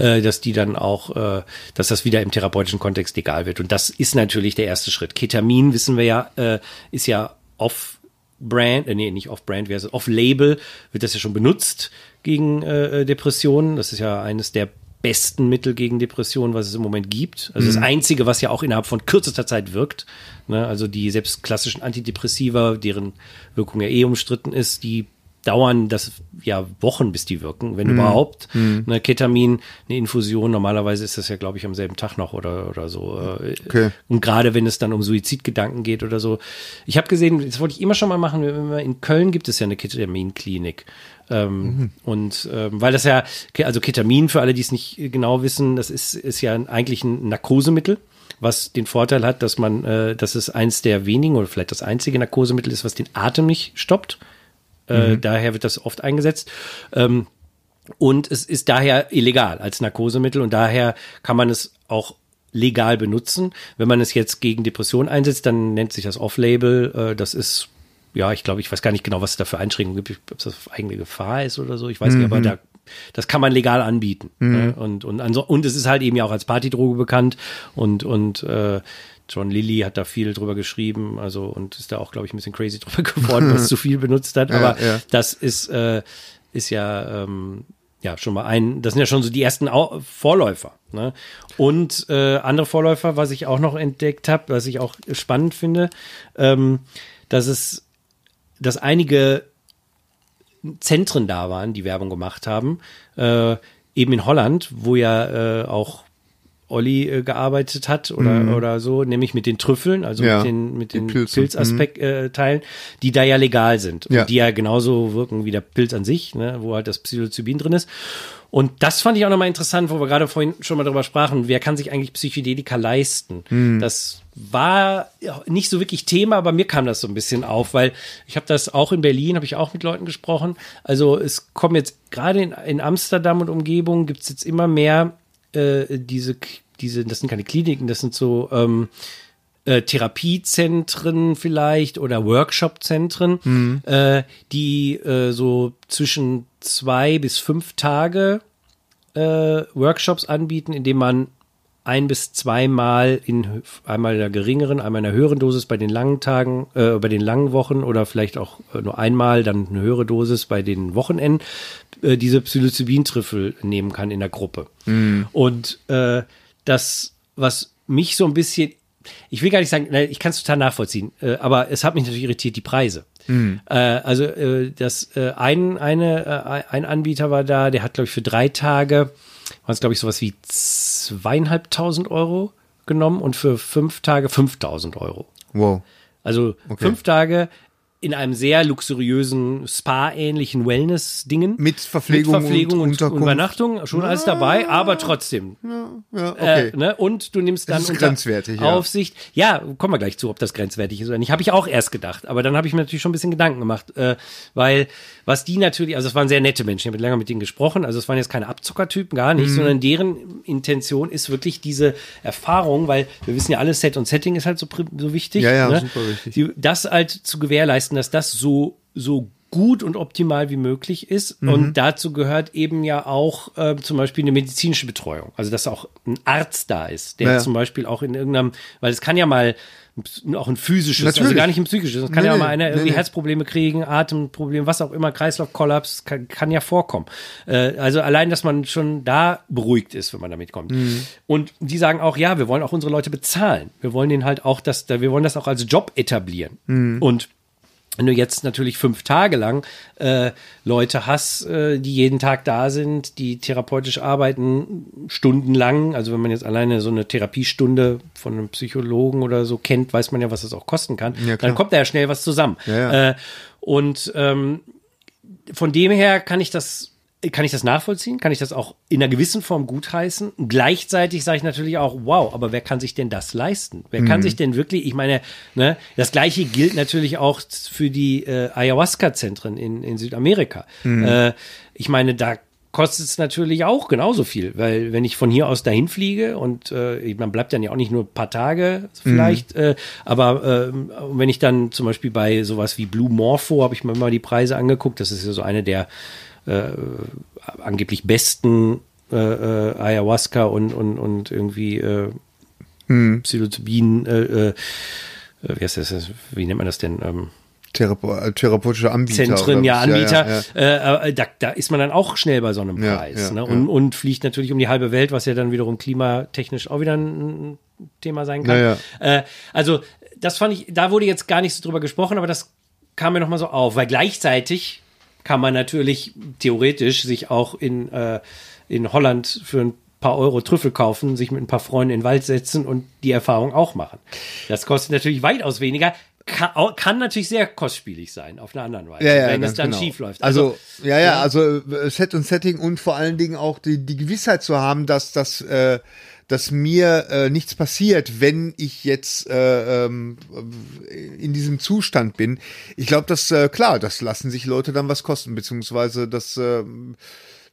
äh, dass die dann auch, äh, dass das wieder im therapeutischen Kontext legal wird. Und das ist natürlich der erste Schritt. Ketamin, wissen wir ja, äh, ist ja off Brand, äh, nee, nicht off-Brand, off-Label, wird das ja schon benutzt gegen äh, Depressionen. Das ist ja eines der besten Mittel gegen Depressionen, was es im Moment gibt. Also das einzige, was ja auch innerhalb von kürzester Zeit wirkt. Ne? Also die selbst klassischen Antidepressiva, deren Wirkung ja eh umstritten ist, die dauern das ja Wochen, bis die wirken, wenn überhaupt. Ne, Ketamin, eine Infusion, normalerweise ist das ja, glaube ich, am selben Tag noch oder, oder so. äh, Okay. Und gerade wenn es dann um Suizidgedanken geht oder so. Ich habe gesehen, das wollte ich immer schon mal machen, in Köln gibt es ja eine Ketaminklinik. Ähm, Und ähm, weil das ja, also Ketamin, für alle, die es nicht genau wissen, das ist, ist ja eigentlich ein Narkosemittel, was den Vorteil hat, dass man, äh, dass es eins der wenigen oder vielleicht das einzige Narkosemittel ist, was den Atem nicht stoppt. Äh, Mhm. Daher wird das oft eingesetzt. Ähm, und es ist daher illegal als Narkosemittel und daher kann man es auch legal benutzen. Wenn man es jetzt gegen Depressionen einsetzt, dann nennt sich das Off-Label. Äh, das ist, ja, ich glaube, ich weiß gar nicht genau, was es da für Einschränkungen gibt, ob das auf eigene Gefahr ist oder so. Ich weiß nicht, aber da, das kann man legal anbieten. Ne? Und, und, anso und es ist halt eben ja auch als Partydroge bekannt und, und äh, John Lilly hat da viel drüber geschrieben, also und ist da auch, glaube ich, ein bisschen crazy drüber geworden, was zu viel benutzt hat. Aber ja. das ist, äh, ist ja, ähm, ja, schon mal ein, das sind ja schon so die ersten Au Vorläufer. Ne? Und äh, andere Vorläufer, was ich auch noch entdeckt habe, was ich auch spannend finde, ähm, dass es, dass einige Zentren da waren, die Werbung gemacht haben, äh, eben in Holland, wo ja äh, auch Olli äh, gearbeitet hat oder, oder so, nämlich mit den Trüffeln, also Ja, mit den, mit die den Pilze. Pilzaspekt äh, Teilen, die da ja legal sind Ja. und die ja genauso wirken wie der Pilz an sich, ne, wo halt das Psilocybin drin ist. Und das fand ich auch nochmal interessant, wo wir gerade vorhin schon mal drüber sprachen, wer kann sich eigentlich Psychedelika leisten? Hm. Das war nicht so wirklich Thema, aber mir kam das so ein bisschen auf, weil ich habe das auch in Berlin, habe ich auch mit Leuten gesprochen. Also es kommen jetzt gerade in, in Amsterdam und Umgebung gibt es jetzt immer mehr äh, diese, diese, das sind keine Kliniken, das sind so ähm, äh, Therapiezentren vielleicht oder Workshopzentren, äh, die äh, so zwischen zwei bis fünf Tage äh, Workshops anbieten, in denen man ein bis zweimal in einmal in der geringeren, einmal in der höheren Dosis bei den langen Tagen, äh, bei den langen Wochen oder vielleicht auch nur einmal, dann eine höhere Dosis bei den Wochenenden, äh, diese Psilocybin-Trüffel nehmen kann in der Gruppe. Und äh, das, was mich so ein bisschen, ich will gar nicht sagen, ich kann es total nachvollziehen, äh, aber es hat mich natürlich irritiert, die Preise. Äh, also äh, das äh, ein, eine, äh, ein Anbieter war da, der hat, glaube ich, für drei Tage, waren es, glaube ich, sowas wie zweieinhalbtausend Euro genommen und für fünf Tage 5000 Euro. Wow. Also fünf Tage in einem sehr luxuriösen Spa-ähnlichen Wellness-Dingen. Mit Verpflegung Mit Verpflegung und und. Übernachtung, schon alles dabei, aber trotzdem. Ja, okay. Äh, ne? Und du nimmst dann unter grenzwertig, ja. Aufsicht. Ja, kommen wir gleich zu, ob das grenzwertig ist oder nicht. Habe ich auch erst gedacht. Aber dann habe ich mir natürlich schon ein bisschen Gedanken gemacht. Äh, weil was die natürlich, also es waren sehr nette Menschen, ich habe länger mit denen gesprochen. Also es waren jetzt keine Abzuckertypen, gar Mhm. nicht, sondern deren Intention ist wirklich diese Erfahrung, weil wir wissen ja alle, Set und Setting ist halt so, so wichtig. Ja, ja, ne? super wichtig. Die, das halt zu gewährleisten, dass das so, so gut und optimal wie möglich ist. Mhm. Und dazu gehört eben ja auch äh, zum Beispiel eine medizinische Betreuung. Also dass auch ein Arzt da ist, der Ja, zum Beispiel auch in irgendeinem, weil es kann ja mal auch ein physisches, also Natürlich. gar nicht ein psychisches, es kann Nee, ja auch mal einer irgendwie nee. Herzprobleme kriegen, Atemprobleme, was auch immer, Kreislaufkollaps, kann, kann ja vorkommen. Äh, also allein, dass man schon da beruhigt ist, wenn man damit kommt. Mhm. Und die sagen auch, ja, wir wollen auch unsere Leute bezahlen. Wir wollen den halt auch das, wir wollen das auch als Job etablieren. Mhm. Und wenn du jetzt natürlich fünf Tage lang äh, Leute hast, äh, die jeden Tag da sind, die therapeutisch arbeiten, stundenlang, also wenn man jetzt alleine so eine Therapiestunde von einem Psychologen oder so kennt, weiß man ja, was das auch kosten kann, Ja, dann kommt da ja schnell was zusammen. Ja, ja. Äh, und ähm, von dem her kann ich das kann ich das nachvollziehen? Kann ich das auch in einer gewissen Form gutheißen? Gleichzeitig sage ich natürlich auch, wow, aber wer kann sich denn das leisten? Wer Mhm. kann sich denn wirklich, ich meine, ne, das gleiche gilt natürlich auch für die äh, Ayahuasca-Zentren in, in Südamerika. Mhm. Äh, ich meine, da kostet es natürlich auch genauso viel, weil wenn ich von hier aus dahin fliege und äh, man bleibt dann ja auch nicht nur ein paar Tage vielleicht, äh, aber ähm, wenn ich dann zum Beispiel bei sowas wie Blue Morpho habe ich mir mal die Preise angeguckt, das ist ja so eine der äh, angeblich besten äh, äh, Ayahuasca und, und, und irgendwie äh, Psilocybin, äh, äh, wie heißt das, wie nennt man das denn? Ähm, Therape äh, therapeutische Anbieter. Zentren, ja? Anbieter, ja. Äh, äh, da, da ist man dann auch schnell bei so einem Ja, Preis. ja, ne? ja. und, und fliegt natürlich um die halbe Welt, was ja dann wiederum klimatechnisch auch wieder ein Thema sein kann. Ja, Äh, also, das fand ich, da wurde jetzt gar nicht so drüber gesprochen, aber das kam mir nochmal so auf, weil gleichzeitig kann man natürlich theoretisch sich auch in, äh, in Holland für ein paar Euro Trüffel kaufen, sich mit ein paar Freunden in den Wald setzen und die Erfahrung auch machen. Das kostet natürlich weitaus weniger, kann, kann natürlich sehr kostspielig sein, auf einer anderen Weise, Ja, ja, wenn es dann genau. schief läuft. Also, ja, ja, ja. also äh, Set und Setting und vor allen Dingen auch die, die Gewissheit zu haben, dass das, äh, dass mir äh, nichts passiert, wenn ich jetzt äh, ähm, in diesem Zustand bin. Ich glaube, dass äh, klar, das lassen sich Leute dann was kosten, beziehungsweise das äh,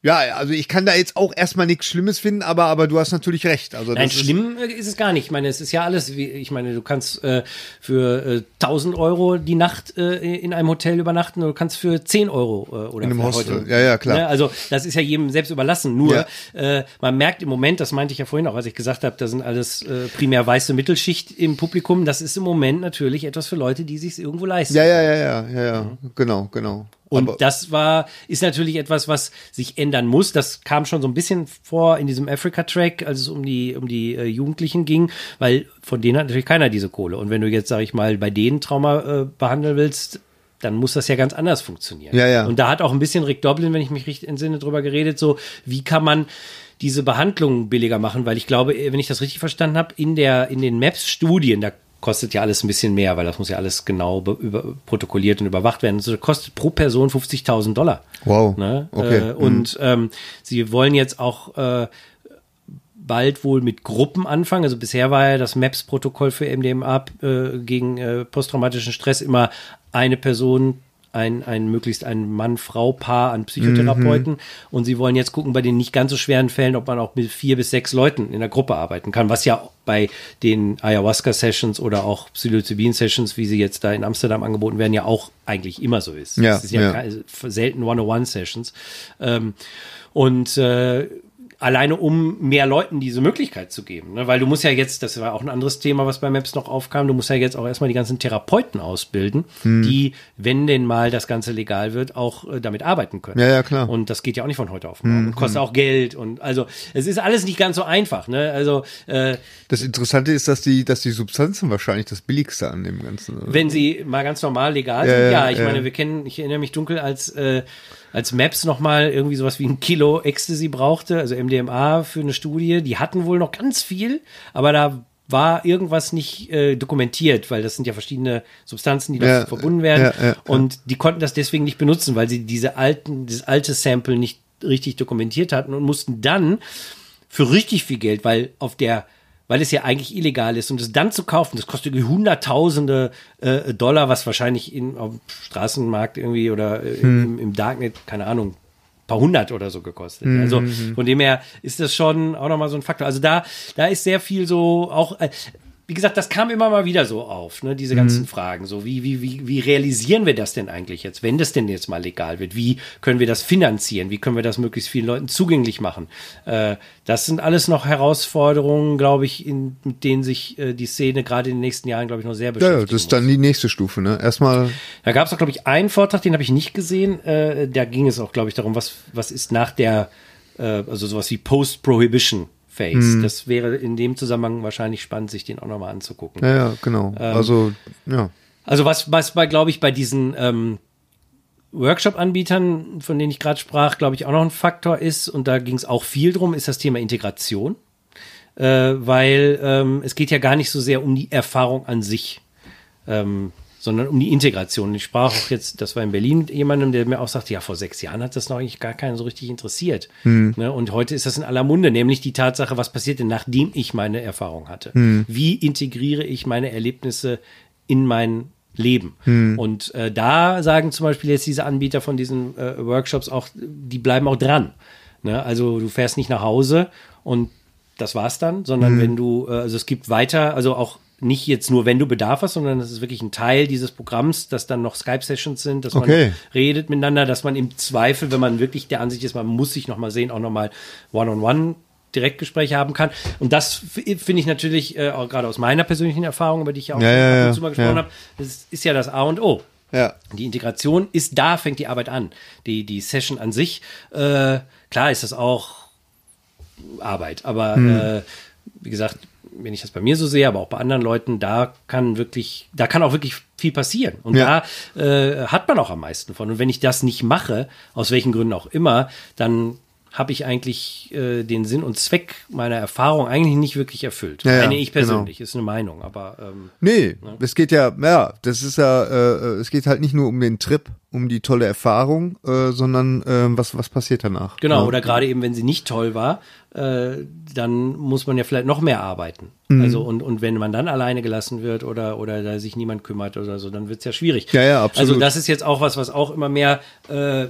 ja, also ich kann da jetzt auch erstmal nichts Schlimmes finden, aber, aber du hast natürlich recht. Also Nein, das schlimm ist, ist es gar nicht. Ich meine, es ist ja alles, wie, ich meine, du kannst äh, für äh, 1000 Euro die Nacht äh, in einem Hotel übernachten oder du kannst für 10 Euro äh, oder In einem Hostel. heute. Ja, ja, klar. Ne? Also das ist ja jedem selbst überlassen. Nur Ja. äh, man merkt im Moment, das meinte ich ja vorhin auch, als ich gesagt habe, da sind alles äh, primär weiße Mittelschicht im Publikum. Das ist im Moment natürlich etwas für Leute, die sich irgendwo leisten. Ja, ja, ja, ja, ja, ja, genau, genau. Und Aber- das war, ist natürlich etwas, was sich ändern muss. Das kam schon so ein bisschen vor in diesem Africa-Track, als es um die, um die äh, Jugendlichen ging, weil von denen hat natürlich keiner diese Kohle. Und wenn du jetzt, sag ich mal, bei denen Trauma äh, behandeln willst, dann muss das ja ganz anders funktionieren. Ja, ja. Und da hat auch ein bisschen Rick Doblin, wenn ich mich richtig entsinne, drüber geredet, so, wie kann man diese Behandlung billiger machen, weil ich glaube, wenn ich das richtig verstanden habe, in der, in den Maps-Studien, da kostet ja alles ein bisschen mehr, weil das muss ja alles genau protokolliert und überwacht werden. Das kostet pro Person 50.000 Dollar. Wow. Ne? Okay. Äh, und ähm, sie wollen jetzt auch äh, bald wohl mit Gruppen anfangen. Also bisher war ja das MAPS-Protokoll für MDMA äh, gegen äh, posttraumatischen Stress immer eine Person, ein, ein möglichst ein Mann-Frau-Paar an Psychotherapeuten. Und sie wollen jetzt gucken bei den nicht ganz so schweren Fällen, ob man auch mit vier bis sechs Leuten in der Gruppe arbeiten kann, was ja bei den Ayahuasca-Sessions oder auch Psilocybin-Sessions, wie sie jetzt da in Amsterdam angeboten werden, ja auch eigentlich immer so ist. Ja, Es ist ja, ja. selten One-on-One-Sessions. Ähm, und äh, alleine um mehr Leuten diese Möglichkeit zu geben. Ne? Weil du musst ja jetzt, das war auch ein anderes Thema, was bei Maps noch aufkam, du musst ja jetzt auch erstmal die ganzen Therapeuten ausbilden, Hm. die, wenn denn mal das Ganze legal wird, auch äh, damit arbeiten können. Ja, ja, klar. Und das geht ja auch nicht von heute auf morgen. Und kostet auch Geld. Und also es ist alles nicht ganz so einfach. Ne? Also äh, Das Interessante ist, dass die, dass die Substanzen wahrscheinlich das billigste an dem Ganzen. oder? Wenn sie mal ganz normal legal Ja, sind, ja, ja, ich ja. meine, wir kennen, ich erinnere mich dunkel, als, äh, als Maps nochmal irgendwie sowas wie ein Kilo Ecstasy brauchte, also MDMA für eine Studie, die hatten wohl noch ganz viel, aber da war irgendwas nicht äh, dokumentiert, weil das sind ja verschiedene Substanzen, die da Ja, verbunden werden ja, ja, und die konnten das deswegen nicht benutzen, weil sie diese alten, dieses alte Sample nicht richtig dokumentiert hatten und mussten dann für richtig viel Geld, weil auf der, weil es ja eigentlich illegal ist und es dann zu kaufen, das kostet irgendwie Hunderttausende äh, Dollar, was wahrscheinlich in, auf dem Straßenmarkt irgendwie oder äh, im, im Darknet, keine Ahnung, paar hundert oder so gekostet. Also von dem her ist das schon auch nochmal so ein Faktor. Also da, da ist sehr viel so auch, äh, wie gesagt, das kam immer mal wieder so auf, ne, diese ganzen Fragen. So, wie, wie, wie, wie realisieren wir das denn eigentlich jetzt, wenn das denn jetzt mal legal wird? Wie können wir das finanzieren? Wie können wir das möglichst vielen Leuten zugänglich machen? Äh, das sind alles noch Herausforderungen, glaube ich, in, mit denen sich äh, die Szene gerade in den nächsten Jahren, glaube ich, noch sehr ja, beschäftigen ja, das ist dann die nächste Stufe, ne? Erstmal, Da gab es auch, glaube ich, einen Vortrag, den habe ich nicht gesehen. Äh, da ging es auch, glaube ich, darum, was, was ist nach der, äh, also sowas wie Post-Prohibition Phase. Das wäre in dem Zusammenhang wahrscheinlich spannend, sich den auch nochmal anzugucken. ja, ja, genau. Ähm, also, ja. Also was, was bei, glaube ich, bei diesen ähm, Workshop-Anbietern, von denen ich gerade sprach, glaube ich, auch noch ein Faktor ist, und da ging es auch viel drum, ist das Thema Integration. Äh, weil ähm, es geht ja gar nicht so sehr um die Erfahrung an sich, ähm, sondern um die Integration. Ich sprach auch jetzt, das war in Berlin mit jemandem, der mir auch sagte, ja, vor sechs Jahren hat das noch eigentlich gar keinen so richtig interessiert. Ne? Und heute ist das in aller Munde, nämlich die Tatsache, was passiert denn, nachdem ich meine Erfahrung hatte? Wie integriere ich meine Erlebnisse in mein Leben. Und äh, da sagen zum Beispiel jetzt diese Anbieter von diesen äh, Workshops auch, die bleiben auch dran. Ne? Also du fährst nicht nach Hause und das war's dann, sondern wenn du, äh, also es gibt weiter, also auch nicht jetzt nur, wenn du Bedarf hast, sondern es ist wirklich ein Teil dieses Programms, dass dann noch Skype-Sessions sind, dass man Okay. redet miteinander, dass man im Zweifel, wenn man wirklich der Ansicht ist, man muss sich noch mal sehen, auch noch mal One-on-One Direktgespräche haben kann. Und das finde ich natürlich, äh, auch gerade aus meiner persönlichen Erfahrung, über die ich ja auch Ja, ja, ab ja, und zu mal gesprochen ja. habe, das ist ja das A und O. Ja. Die Integration ist da, fängt die Arbeit an. Die, die Session an sich, äh, klar ist das auch Arbeit, aber äh, wie gesagt, wenn ich das bei mir so sehe, aber auch bei anderen Leuten, da kann wirklich, da kann auch wirklich viel passieren. Und Ja. da äh, hat man auch am meisten von. Und wenn ich das nicht mache, aus welchen Gründen auch immer, dann habe ich eigentlich äh, den Sinn und Zweck meiner Erfahrung eigentlich nicht wirklich erfüllt. Ja, Meine ich genau. persönlich, ist eine Meinung, aber ähm, Nee, es geht ja, ja, das ist ja, äh, es geht halt nicht nur um den Trip, um die tolle Erfahrung, äh, sondern äh, was, was passiert danach. genau, Ja. oder gerade eben, wenn sie nicht toll war, äh, dann muss man ja vielleicht noch mehr arbeiten. Mhm. Also und, und wenn man dann alleine gelassen wird oder, oder da sich niemand kümmert oder so, dann wird's ja schwierig. Ja, ja, absolut. Also das ist jetzt auch was, was auch immer mehr äh,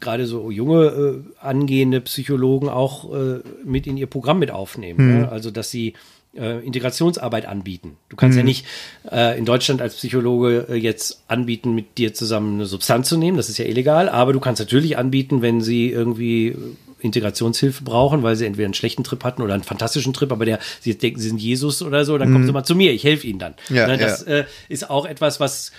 gerade so junge äh, angehende Psychologen auch äh, mit in ihr Programm mit aufnehmen. Mhm. Ne? Also dass sie äh, Integrationsarbeit anbieten. Du kannst Mhm. ja nicht äh, in Deutschland als Psychologe äh, jetzt anbieten, mit dir zusammen eine Substanz zu nehmen. Das ist ja illegal. Aber du kannst natürlich anbieten, wenn sie irgendwie äh, Integrationshilfe brauchen, weil sie entweder einen schlechten Trip hatten oder einen fantastischen Trip, aber der, sie denken, sie sind Jesus oder so, dann kommen sie mal zu mir, ich helfe ihnen dann. Mhm. Ja, Ne, das ja. äh, ist auch etwas, was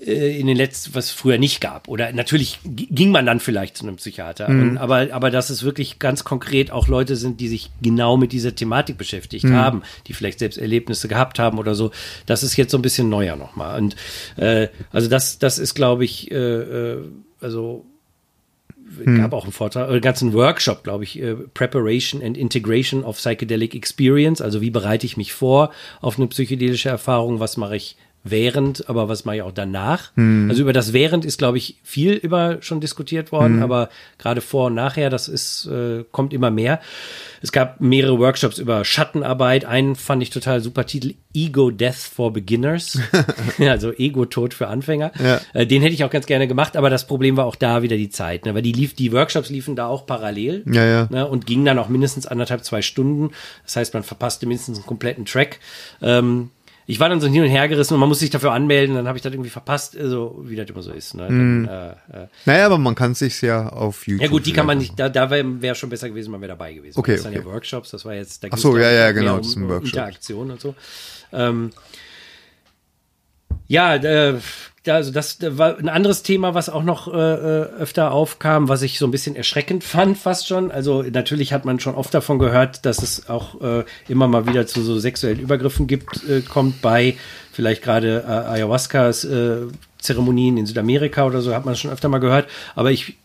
in den letzten, was früher nicht gab. Oder natürlich ging man dann vielleicht zu einem Psychiater. Mhm. Aber, aber dass es wirklich ganz konkret auch Leute sind, die sich genau mit dieser Thematik beschäftigt Mhm. haben, die vielleicht selbst Erlebnisse gehabt haben oder so, das ist jetzt so ein bisschen neuer nochmal. Und äh, also das, das ist, glaube ich, äh, äh, also gab auch einen Vortrag, einen ganzen Workshop, glaube ich, äh, Preparation and Integration of Psychedelic Experience. Also wie bereite ich mich vor auf eine psychedelische Erfahrung? Was mache ich während, aber was mache ich auch danach? Also über das während ist, glaube ich, viel über schon diskutiert worden, aber gerade vor und nachher, das ist, äh, kommt immer mehr. Es gab mehrere Workshops über Schattenarbeit. Einen fand ich total super Titel, Ego Death for Beginners. also Ego-Tod für Anfänger. Ja. Äh, Den hätte ich auch ganz gerne gemacht, aber das Problem war auch da wieder die Zeit, ne? weil die lief, die Workshops liefen da auch parallel Ja, ja. Ne? und gingen dann auch mindestens anderthalb, zwei Stunden. Das heißt, man verpasste mindestens einen kompletten Track. Ähm, ich war dann so hin und her gerissen und man muss sich dafür anmelden, dann habe ich das irgendwie verpasst, also wie das immer so ist. Ne? Dann, Mhm. äh, äh, Naja, aber man kann sich's ja auf YouTube. ja gut, die kann man nicht, da, da wäre wär schon besser gewesen, man wäre dabei gewesen. Okay, Das waren ja okay. Workshops, das war jetzt, da Ach so, ja, ja, genau, um, das ist ein Workshop. Interaktion und so. Ähm, ja, äh, also das da war ein anderes Thema, was auch noch äh, äh, öfter aufkam, was ich so ein bisschen erschreckend fand, fast schon. Also natürlich hat man schon oft davon gehört, dass es auch äh, immer mal wieder zu so sexuellen Übergriffen gibt, äh, kommt bei vielleicht gerade äh, Ayahuascas äh, in Südamerika oder so, hat man schon öfter mal gehört. Aber ich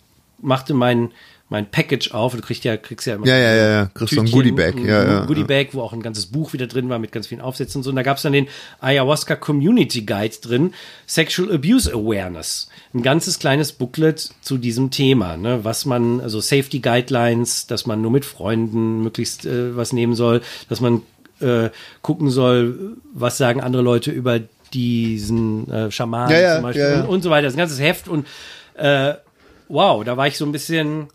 machte mein mein Package auf. Du kriegst ja, kriegst ja immer Ja, ja, ja, ja. Kriegst so ein Tütchen, Goodiebag. ein Ja, ja, Goodiebag, wo auch ein ganzes Buch wieder drin war mit ganz vielen Aufsätzen und so. Und da gab es dann den Ayahuasca Community Guide drin, Sexual Abuse Awareness. Ein ganzes kleines Booklet zu diesem Thema, ne? was man, also Safety Guidelines, dass man nur mit Freunden möglichst äh, was nehmen soll, dass man äh, gucken soll, was sagen andere Leute über diesen äh, Schamanen Ja, ja, zum Beispiel ja. Und, und so weiter. Das ist ein ganzes Heft und äh, wow, da war ich so ein bisschen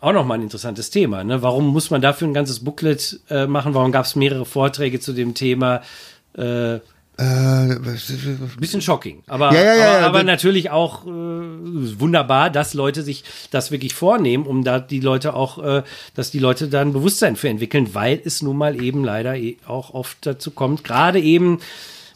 auch nochmal ein interessantes Thema. Ne? Warum muss man dafür ein ganzes Booklet äh, machen? Warum gab es mehrere Vorträge zu dem Thema? Äh, Äh, bisschen shocking. Aber, Ja, ja, ja, aber, ja, aber natürlich auch äh, wunderbar, dass Leute sich das wirklich vornehmen, um da die Leute auch, äh, dass die Leute da ein Bewusstsein für entwickeln, weil es nun mal eben leider eh auch oft dazu kommt. Gerade eben,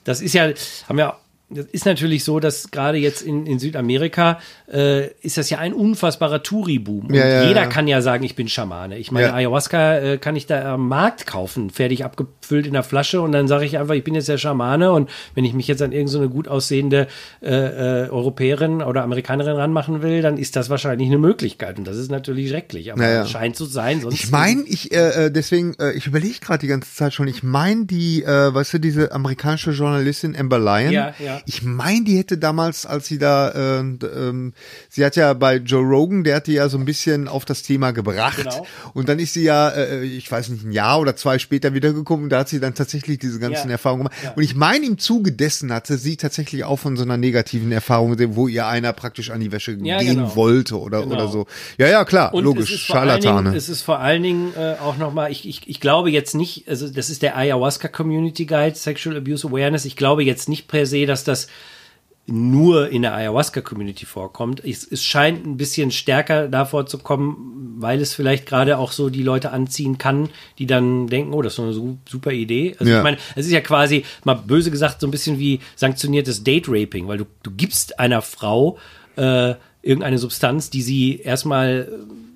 das ist ja, haben wir das ist natürlich so, dass gerade jetzt in, in Südamerika äh, ist das ja ein unfassbarer Touri-Boom. Und Ja, ja, jeder ja. kann ja sagen, ich bin Schamane. Ich meine. Ayahuasca äh, kann ich da am Markt kaufen, fertig abgefüllt in der Flasche und dann sage ich einfach, ich bin jetzt der Schamane und wenn ich mich jetzt an irgendeine so gut aussehende äh, äh, Europäerin oder Amerikanerin ranmachen will, dann ist das wahrscheinlich eine Möglichkeit und das ist natürlich schrecklich, aber ja. scheint zu sein. Sonst Ich meine, ich äh, äh, deswegen, äh, ich überlege gerade die ganze Zeit schon. Ich meine, die, äh, weißt du, diese amerikanische Journalistin Amber Lyon. Ja, ja. Ich meine, die hätte damals, als sie da, äh, ähm, sie hat ja bei Joe Rogan, der hat die ja so ein bisschen auf das Thema gebracht. Genau. Und dann ist sie ja, äh, ich weiß nicht, ein Jahr oder zwei später wiedergekommen und da hat sie dann tatsächlich diese ganzen Ja. Erfahrungen gemacht. Ja. Und ich meine, im Zuge dessen hatte sie tatsächlich auch von so einer negativen Erfahrung, wo ihr einer praktisch an die Wäsche Ja, gehen genau. wollte oder, Genau. oder so. Ja, ja, klar, Und logisch, es Scharlatane. Dingen, es ist vor allen Dingen äh, auch nochmal, ich, ich, ich glaube jetzt nicht, also das ist der Ayahuasca Community Guide, Sexual Abuse Awareness. Ich glaube jetzt nicht per se, dass das nur in der Ayahuasca-Community vorkommt. Es, es scheint ein bisschen stärker davor zu kommen, weil es vielleicht gerade auch so die Leute anziehen kann, die dann denken, oh, das ist eine su- super Idee. Also Ja. ich meine, es ist ja quasi, mal böse gesagt, so ein bisschen wie sanktioniertes Date-Raping, weil du, du gibst einer Frau äh, irgendeine Substanz, die sie erstmal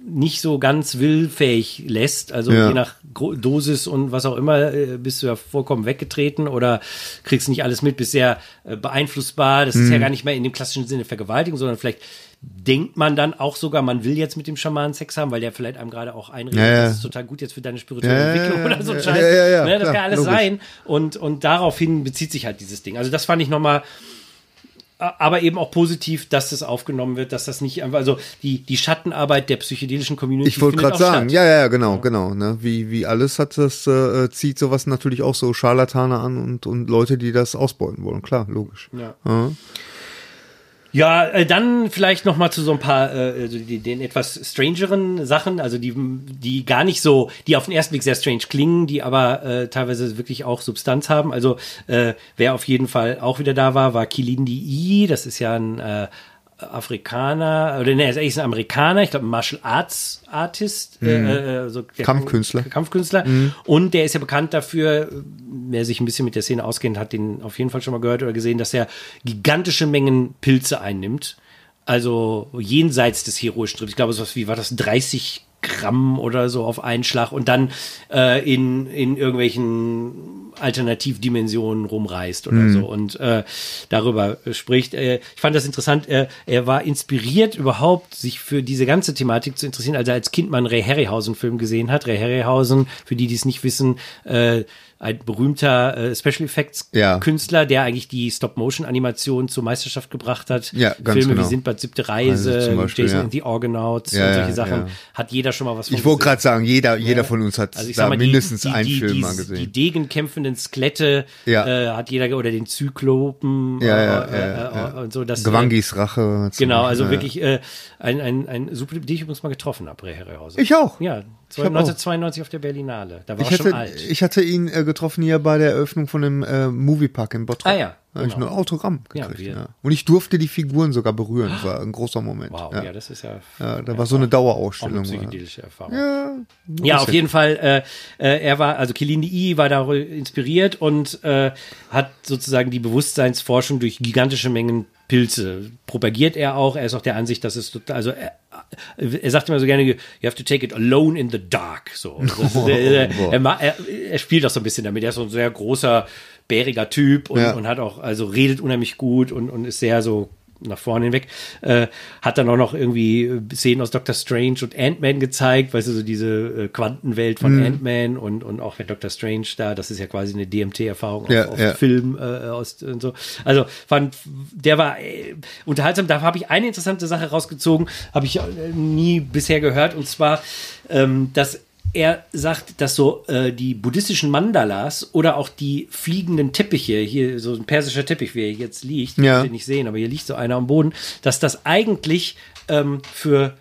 nicht so ganz willfähig lässt. Also Ja. je nach Dosis und was auch immer, äh, bist du ja vollkommen weggetreten oder kriegst nicht alles mit, bist sehr äh, beeinflussbar. Das ist Mhm. ja gar nicht mehr in dem klassischen Sinne Vergewaltigung, sondern vielleicht denkt man dann auch sogar, man will jetzt mit dem Schamanen Sex haben, weil der vielleicht einem gerade auch einredet, Ja, ja. das ist total gut jetzt für deine spirituelle Ja, Entwicklung oder so ein Scheiß. ne, das klar, kann alles logisch. sein. Und, und daraufhin bezieht sich halt dieses Ding. Also das fand ich nochmal aber eben auch positiv, dass das aufgenommen wird, dass das nicht einfach, also die, die Schattenarbeit der psychedelischen Community. Ich wollte gerade sagen, statt. ja, ja, genau, genau. Ne? Wie, wie alles hat das, äh, zieht sowas natürlich auch so Scharlatane an und, und Leute, die das ausbeuten wollen. Klar, logisch. Ja. Ja. Ja, äh, dann vielleicht noch mal zu so ein paar äh, also den etwas strangeren Sachen, also die die gar nicht so, die auf den ersten Blick sehr strange klingen, die aber äh, teilweise wirklich auch Substanz haben. Also äh, wer auf jeden Fall auch wieder da war, war Kilindi I. Das ist ja ein äh, Afrikaner oder nee, er ist eigentlich ein Amerikaner, ich glaube ein Martial Arts Artist, äh, äh, also der- Kampfkünstler. Kampfkünstler. Und der ist ja bekannt dafür, wer sich ein bisschen mit der Szene auskennt, hat den auf jeden Fall schon mal gehört oder gesehen, dass er gigantische Mengen Pilze einnimmt. Also jenseits des heroischen Trips. Ich glaube, so was wie war das 30 Gramm oder so auf einen Schlag und dann äh, in, in irgendwelchen Alternativdimensionen rumreist oder so und äh, darüber spricht. Äh, ich fand das interessant. Äh, er war inspiriert überhaupt, sich für diese ganze Thematik zu interessieren, als er als Kind mal einen Ray Harryhausen-Film gesehen hat. Ray Harryhausen, für die, die es nicht wissen, äh, ein berühmter äh, Special Effects Ja. Künstler, der eigentlich die Stop-Motion-Animation zur Meisterschaft gebracht hat. Ja, ganz Filme genau. wie Sindbad siebte Reise, Also Beispiel, Jason ja. and the Argonauts Ja, und solche ja, Sachen. ja. Hat jeder schon mal was von Ich wollte gerade sagen, jeder, jeder von uns hat Also ich da mal, mindestens die, die, einen die, Film die, mal Die degenkämpfenden Skelette Ja. äh, hat jeder, oder den Zyklopen Ja, ja, äh, äh, ja. und so. Das, äh, Gewangis Rache. Genau, also wirklich äh, ein, ein, ein super, die ich übrigens mal getroffen habe. Ich auch. Ja. 1992 auf der Berlinale. Da war Ich er schon hatte, alt. ich hatte ihn äh, getroffen hier bei der Eröffnung von dem äh, Moviepark in Bottrop. Ah ja, Da habe ich genau. ein Autogramm Ja, gekriegt. wir- Ja, Und ich durfte die Figuren sogar berühren. Das war ein großer Moment. wow, ja. ja. das ist ja, Ja, da war so eine auch eine Dauerausstellung. psychedelische Erfahrung. ja, Ja, auf jeden Fall. Äh, äh, er war, also Kilindi I war darüber inspiriert und äh, hat sozusagen die Bewusstseinsforschung durch gigantische Mengen Pilze propagiert er auch. Er ist auch der Ansicht, dass es total, also er, er sagt immer so gerne, you have to take it alone in the dark. So, ist, er, er, er, er spielt auch so ein bisschen damit. Er ist so ein sehr großer, bäriger Typ und, Ja. und hat auch, also redet unheimlich gut und, und ist sehr so nach vorne hinweg, äh, hat dann auch noch irgendwie äh, Szenen aus Doctor Strange und Ant-Man gezeigt, weißt du, so diese äh, Quantenwelt von Ant-Man und, und auch mit Doctor Strange da, das ist ja quasi eine DMT-Erfahrung Ja, auf, ja. Film äh, aus und so. Also fand, der war äh, unterhaltsam. Da habe ich eine interessante Sache rausgezogen, habe ich äh, nie bisher gehört, und zwar, ähm, dass er sagt, dass so äh, die buddhistischen Mandalas oder auch die fliegenden Teppiche, hier so ein persischer Teppich, wie er jetzt liegt, Ja. den nicht sehen, aber hier liegt so einer am Boden, dass das eigentlich ähm, für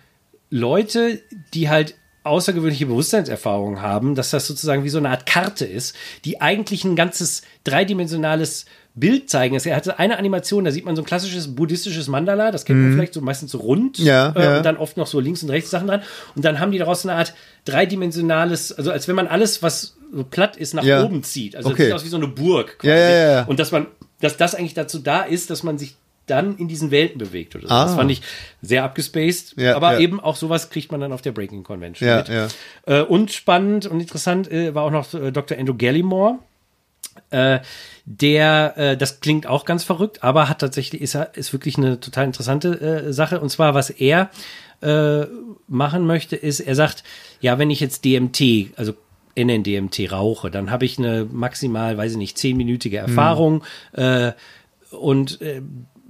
Leute, die halt außergewöhnliche Bewusstseinserfahrungen haben, dass das sozusagen wie so eine Art Karte ist, die eigentlich ein ganzes dreidimensionales Bild zeigen. Er hatte eine Animation, da sieht man so ein klassisches buddhistisches Mandala, das kennt man vielleicht so meistens so rund Mhm. Ja, äh, ja. und dann oft noch so links und rechts Sachen dran. Und dann haben die daraus eine Art dreidimensionales, also als wenn man alles, was so platt ist, nach Ja. oben zieht. Also Okay. es sieht aus wie so eine Burg. Ja, ja, ja. Und dass man, dass das eigentlich dazu da ist, dass man sich dann in diesen Welten bewegt oder so. Ah. Das fand ich sehr abgespaced. Ja, aber ja. eben auch sowas kriegt man dann auf der Breaking Convention Ja, mit. ja. Äh, und spannend und interessant äh, war auch noch äh, Dr. Andrew Gallimore. Der, äh, das klingt auch ganz verrückt, aber hat tatsächlich, ist, ist wirklich eine total interessante äh, Sache. Und zwar, was er äh, machen möchte, ist, er sagt, ja, wenn ich jetzt DMT, also NNDMT rauche, dann habe ich eine maximal, weiß ich nicht, zehnminütige Erfahrung äh, und äh,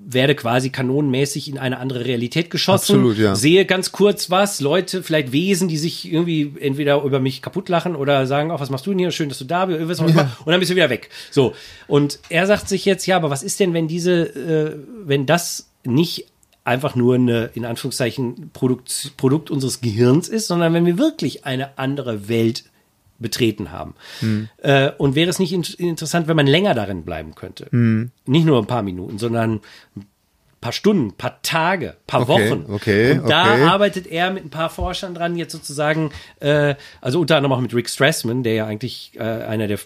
werde quasi kanonenmäßig in eine andere Realität geschossen. Absolut, ja. Sehe ganz kurz was, Leute, vielleicht Wesen, die sich irgendwie entweder über mich kaputt lachen oder sagen, ach, was machst du denn hier? Schön, dass du da bist, immer. Und dann bist du wieder weg. So. Und er sagt sich jetzt, ja, aber was ist denn, wenn diese, äh, wenn das nicht einfach nur eine, in Anführungszeichen, Produkt, Produkt unseres Gehirns ist, sondern wenn wir wirklich eine andere Welt betreten haben. Hm. Äh, und wäre es nicht in interessant, wenn man länger darin bleiben könnte? Hm. Nicht nur ein paar Minuten, sondern ein paar Stunden, ein paar Tage, ein paar Okay, Wochen. okay, und da okay. arbeitet er mit ein paar Forschern dran, jetzt sozusagen, äh, also unter anderem auch mit Rick Strassman, der ja eigentlich äh, einer der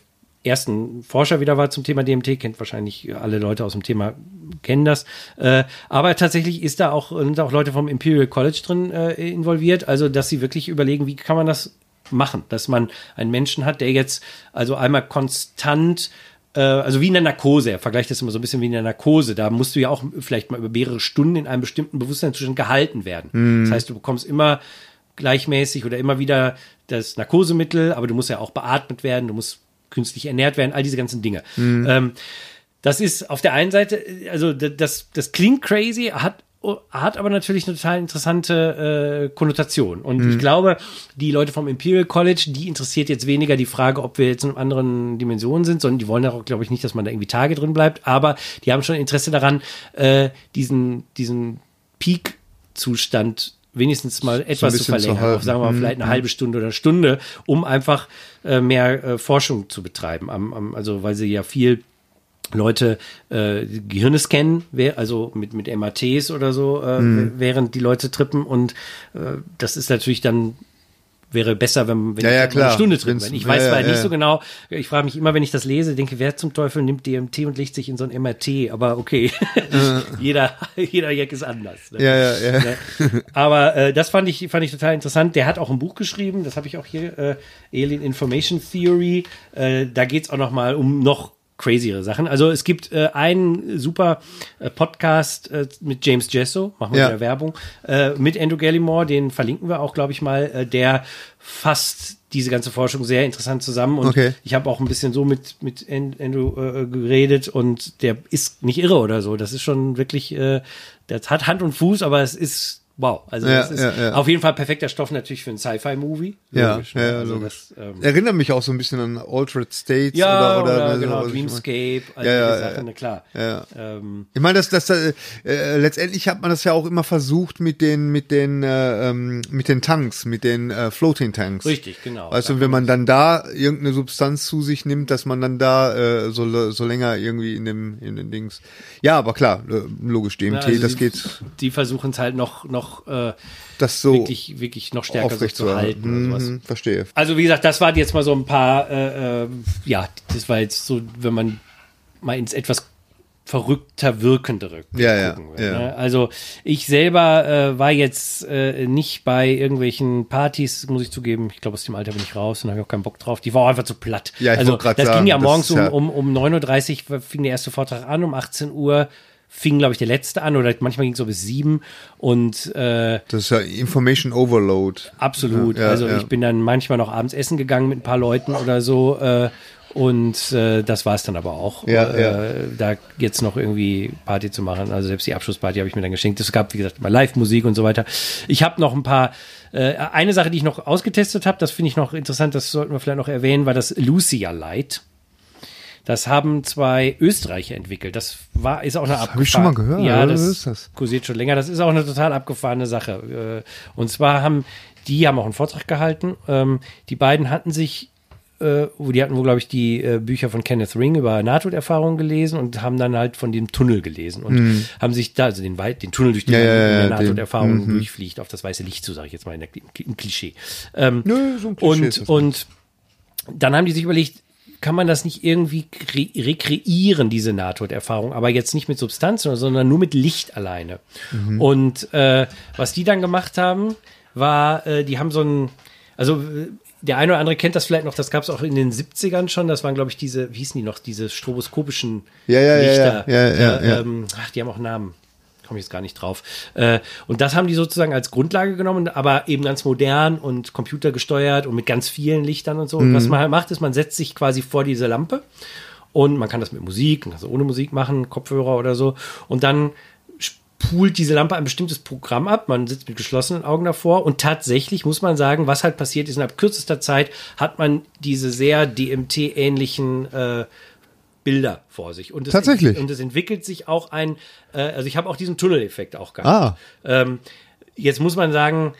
ersten Forscher wieder war zum Thema DMT, kennt wahrscheinlich alle Leute aus dem Thema, kennen das. Äh, aber tatsächlich ist da auch, sind auch Leute vom Imperial College drin äh, involviert, also dass sie wirklich überlegen, wie kann man das machen, dass man einen Menschen hat, der jetzt also einmal konstant äh, also wie in der Narkose, er vergleicht das immer so ein bisschen wie in der Narkose. Da musst du ja auch vielleicht mal über mehrere Stunden in einem bestimmten Bewusstseinszustand gehalten werden. Mhm. Das heißt, du bekommst immer gleichmäßig oder immer wieder das Narkosemittel, aber du musst ja auch beatmet werden, du musst künstlich ernährt werden, all diese ganzen Dinge. Mhm. Ähm, das ist auf der einen Seite, also das, das klingt crazy, hat hat aber natürlich eine total interessante äh, Konnotation. Und mhm. ich glaube, die Leute vom Imperial College, die interessiert jetzt weniger die Frage, ob wir jetzt in anderen Dimensionen sind, sondern die wollen auch, glaube ich, nicht, dass man da irgendwie Tage drin bleibt. Aber die haben schon Interesse daran, äh, diesen, diesen Peak-Zustand wenigstens mal etwas so zu verlängern, zu auf, sagen wir mal, vielleicht eine mhm. halbe Stunde oder Stunde, um einfach äh, mehr äh, Forschung zu betreiben. Am, am, also weil sie ja viel Leute äh, Gehirne scannen, also mit, mit MATs oder so, äh, mhm. während die Leute trippen und äh, das ist natürlich dann wäre besser, wenn, wenn ja, ja, eine Stunde drin bin. Ich weiß ja, ja, nicht so genau. Ich frage mich immer, wenn ich das lese, denke, wer zum Teufel nimmt DMT und legt sich in so ein MRT? Aber okay, jeder, jeder Jack ist anders. Ne? Ja, ja, ja. Ne? Aber äh, das fand ich, fand ich total interessant. Der hat auch ein Buch geschrieben, das habe ich auch hier, äh, Alien Information Theory. Äh, da geht's auch noch mal um noch crazyere Sachen. Also es gibt äh, einen super äh, Podcast äh, mit James Jesso, machen wir ja. wieder Werbung, äh, mit Andrew Gallimore, den verlinken wir auch, glaube ich mal, äh, der fasst diese ganze Forschung sehr interessant zusammen und okay. ich habe auch ein bisschen so mit mit Andrew äh, geredet und der ist nicht irre oder so. Das ist schon wirklich, äh, das hat Hand und Fuß, aber es ist wow. Also ja, das ist ja, ja. auf jeden Fall perfekter Stoff natürlich für einen Sci-Fi-Movie. Ja, logisch, ja, also. Das, ähm, Erinnert mich auch so ein bisschen an Altered States oder, oder, oder genau, Dreamscape, all ja, diese Sachen, klar. Ja. Ähm, ich meine, das, das äh, äh, letztendlich hat man das ja auch immer versucht mit den mit den äh, ähm, mit den Tanks, mit den äh, Floating Tanks. Richtig, genau. Du, wenn man dann da irgendeine Substanz zu sich nimmt, dass man dann da äh, so, so länger irgendwie in dem in den Dings. Ja, aber klar, äh, logisch DMT, also das die, geht. Die versuchen es halt noch noch noch äh, das so wirklich, wirklich noch stärker so zu halten. Mhm, verstehe. Also wie gesagt, das waren jetzt mal so ein paar, äh, äh, ja, das war jetzt so, wenn man mal ins etwas verrückter wirkendere ja, ja, will, ja. Ne? Also ich selber äh, war jetzt äh, nicht bei irgendwelchen Partys, muss ich zugeben. Ich glaube, aus dem Alter bin ich raus und habe auch keinen Bock drauf. Die war auch einfach zu platt. Ja, ich also das sagen, ging ja morgens um, um, um 9.30 Uhr fing der erste Vortrag an, um 18 Uhr fing, glaube ich, der letzte an oder manchmal ging es so bis sieben und äh, das ist ja Information Overload. Absolut. Ja, also ja. ich bin dann manchmal noch abends essen gegangen mit ein paar Leuten oder so äh, und äh, das war es dann aber auch. Ja, äh, ja. Da jetzt noch irgendwie Party zu machen. Also selbst die Abschlussparty habe ich mir dann geschenkt. Es gab, wie gesagt, mal Live-Musik und so weiter. Ich habe noch ein paar. Äh, eine Sache, die ich noch ausgetestet habe, das finde ich noch interessant, das sollten wir vielleicht noch erwähnen, war das Lucia Light. Das haben zwei Österreicher entwickelt. Das war, ist auch eine abgefahrene. Habe ich schon mal gehört. Ja, das, ist das kursiert schon länger. Das ist auch eine total abgefahrene Sache. Äh, und zwar haben die haben auch einen Vortrag gehalten. Ähm, die beiden hatten sich äh, die hatten wohl, glaube ich, die äh, Bücher von Kenneth Ring über Nahtoderfahrungen gelesen und haben dann halt von dem Tunnel gelesen und mm. haben sich da, also den, den Tunnel, durch den ja, ja, ja, Nahtoderfahrung mm durchfliegt, auf das weiße Licht zu, sage ich jetzt mal in der, im Klischee. Ähm, Nö, so ein Klischee und, und dann haben die sich überlegt, kann man das nicht irgendwie rekreieren, diese Nahtoderfahrung, aber jetzt nicht mit Substanzen, sondern nur mit Licht alleine. Mhm. Und äh, was die dann gemacht haben, war, äh, die haben so ein, also äh, der eine oder andere kennt das vielleicht noch, das gab es auch in den 70ern schon, das waren, glaube ich, diese, wie hießen die noch, diese stroboskopischen ja, ja, Lichter. Ja, ja, ja, ja, ähm, ach, die haben auch Namen komme ich jetzt gar nicht drauf. Äh, und das haben die sozusagen als Grundlage genommen, aber eben ganz modern und computergesteuert und mit ganz vielen Lichtern und so. Mhm. Und was man halt macht, ist, man setzt sich quasi vor diese Lampe und man kann das mit Musik, also ohne Musik machen, Kopfhörer oder so. Und dann poolt diese Lampe ein bestimmtes Programm ab. Man sitzt mit geschlossenen Augen davor und tatsächlich muss man sagen, was halt passiert ist, innerhalb kürzester Zeit hat man diese sehr DMT-ähnlichen äh, Bilder vor sich. Und es Tatsächlich. und es entwickelt sich auch ein, äh, also ich habe auch diesen Tunneleffekt auch gehabt. Ah. Ähm, jetzt muss man sagen,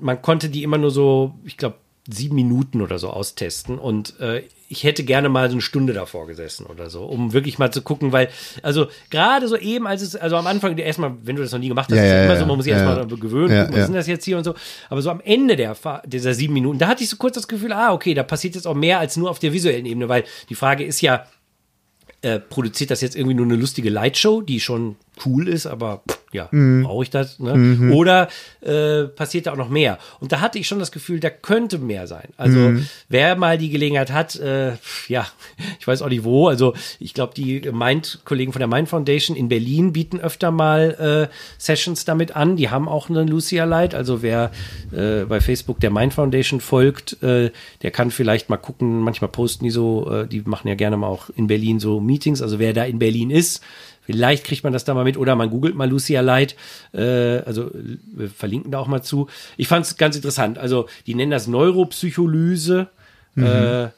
man konnte die immer nur so, ich glaube, sieben Minuten oder so austesten. Und äh, ich hätte gerne mal so eine Stunde davor gesessen oder so, um wirklich mal zu gucken, weil, also gerade so eben, als es, also am Anfang, erstmal, wenn du das noch nie gemacht hast, Ja, ist ja, immer ja, so, man muss sich ja, erstmal gewöhnen, Ja, was sind das jetzt hier und so. Aber so am Ende der, dieser sieben Minuten, da hatte ich so kurz das Gefühl, ah, okay, da passiert jetzt auch mehr als nur auf der visuellen Ebene, weil die Frage ist ja, äh, produziert das jetzt irgendwie nur eine lustige Lightshow, die schon cool ist, aber pff, ja, Mhm. brauche ich das? Ne? Oder äh, passiert da auch noch mehr? Und da hatte ich schon das Gefühl, da könnte mehr sein. Also Mhm. wer mal die Gelegenheit hat, äh, ja, ich weiß auch nicht wo. Also ich glaube, die Mind-Kollegen von der Mind Foundation in Berlin bieten öfter mal äh, Sessions damit an. Die haben auch eine Lucia Light. Also wer äh, bei Facebook der Mind Foundation folgt, äh, der kann vielleicht mal gucken. Manchmal posten die so, äh, die machen ja gerne mal auch in Berlin so Meetings. Also wer da in Berlin ist, Vielleicht kriegt man das da mal mit oder man googelt mal Lucia Light. Äh, also wir verlinken da auch mal zu. Ich fand es ganz interessant. Also die nennen das Neuropsycholyse. Äh,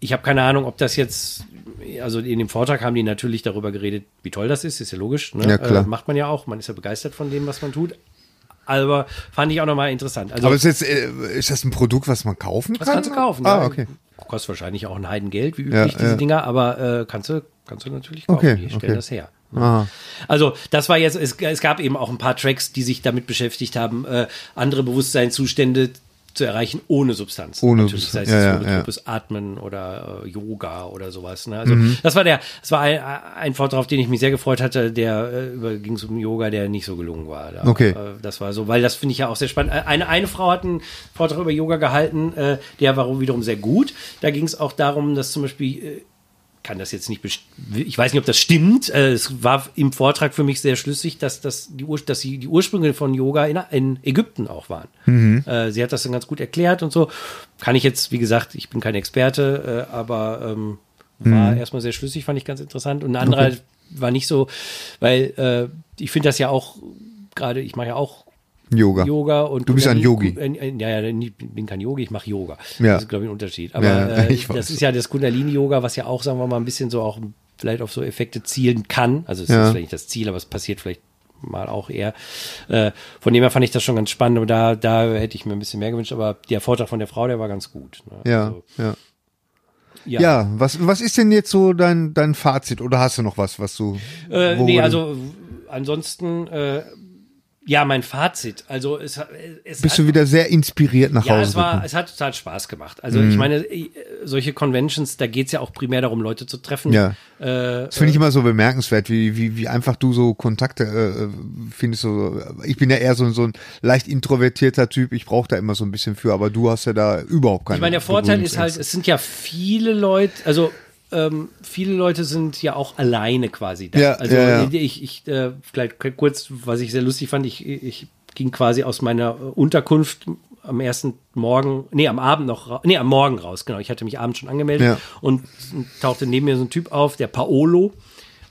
ich habe keine Ahnung, ob das jetzt, also in dem Vortrag haben die natürlich darüber geredet, wie toll das ist, ist ja logisch. Ne? Ja, klar. Äh, macht man ja auch, man ist ja begeistert von dem, was man tut. Aber fand ich auch nochmal interessant. Also, Aber ist, jetzt, äh, ist das ein Produkt, was man kaufen kann? das kannst du kaufen. Ah, ja. okay. Kostet wahrscheinlich auch ein Heidengeld, wie Ja, üblich, diese ja. Dinger, aber äh, kannst, du, kannst du natürlich kaufen. Okay, die stellen okay. das her. Aha. Also das war jetzt, es, es gab eben auch ein paar Tracks, die sich damit beschäftigt haben, äh, andere Bewusstseinszustände zu erreichen ohne Substanz. Ohne Natürlich, Substanz, sei es ja, ja, holotropes Atmen oder äh, Yoga oder sowas. Ne? Also Mhm. das war der, das war ein, ein Vortrag, auf den ich mich sehr gefreut hatte, der äh, ging es um Yoga, der nicht so gelungen war. Da, Okay. Äh, das war so, weil das finde ich ja auch sehr spannend. Äh, Eine, eine Frau hat einen Vortrag über Yoga gehalten, äh, der war wiederum sehr gut. Da ging es auch darum, dass zum Beispiel äh, kann das jetzt nicht, ich weiß nicht, ob das stimmt. Äh, Es war im Vortrag für mich sehr schlüssig, dass, das die, Ur dass die, die Ursprünge von Yoga in, in Ägypten auch waren. Äh, Sie hat das dann ganz gut erklärt und so. Kann ich jetzt, wie gesagt, ich bin kein Experte, äh, aber ähm, war erstmal sehr schlüssig, fand ich ganz interessant. Und eine andere war nicht so, weil äh, ich finde das ja auch gerade, ich mache ja auch Yoga. Yoga und Du bist ein Yogi. äh, äh, Ja, ja, ich bin kein Yogi, ich mache Yoga. Ja. Das ist, glaube ich, ein Unterschied. Aber Ja, äh, das ist ja das Kundalini-Yoga, was ja auch, sagen wir mal, ein bisschen so auch vielleicht auf so Effekte zielen kann. Also es Ja. ist vielleicht nicht das Ziel, aber es passiert vielleicht mal auch eher. Äh, von dem her fand ich das schon ganz spannend, aber da, da hätte ich mir ein bisschen mehr gewünscht. Aber der Vortrag von der Frau, der war ganz gut. Ne? Ja, Also, ja. ja. Ja, was, was ist denn jetzt so dein, dein Fazit? Oder hast du noch was, was du. Äh, nee, also ansonsten, äh, ja, mein Fazit. Also es, es Bist hat, du wieder sehr inspiriert nach Ja, Hause es war, gekommen? es hat total Spaß gemacht. Also Mhm. ich meine, äh, solche Conventions, da geht's ja auch primär darum, Leute zu treffen. Ja. Äh, Das finde ich immer so bemerkenswert, wie, wie, wie einfach du so Kontakte äh, findest. So, ich bin ja eher so, so ein leicht introvertierter Typ. Ich brauche da immer so ein bisschen für, aber du hast ja da überhaupt keine. ich meine, der Vorteil ist halt, es sind ja viele Leute, also ähm, viele Leute sind ja auch alleine quasi da. Ja, also ja, ja. ich, ich äh, vielleicht kurz, was ich sehr lustig fand, ich, ich ging quasi aus meiner Unterkunft am ersten Morgen, nee, am Abend noch, nee, am Morgen raus, genau. Ich hatte mich abends schon angemeldet Ja. und tauchte neben mir so ein Typ auf, der Paolo.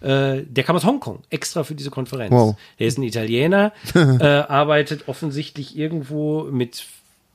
Äh, der kam aus Hongkong, extra für diese Konferenz. Wow. Der ist ein Italiener, äh, arbeitet offensichtlich irgendwo mit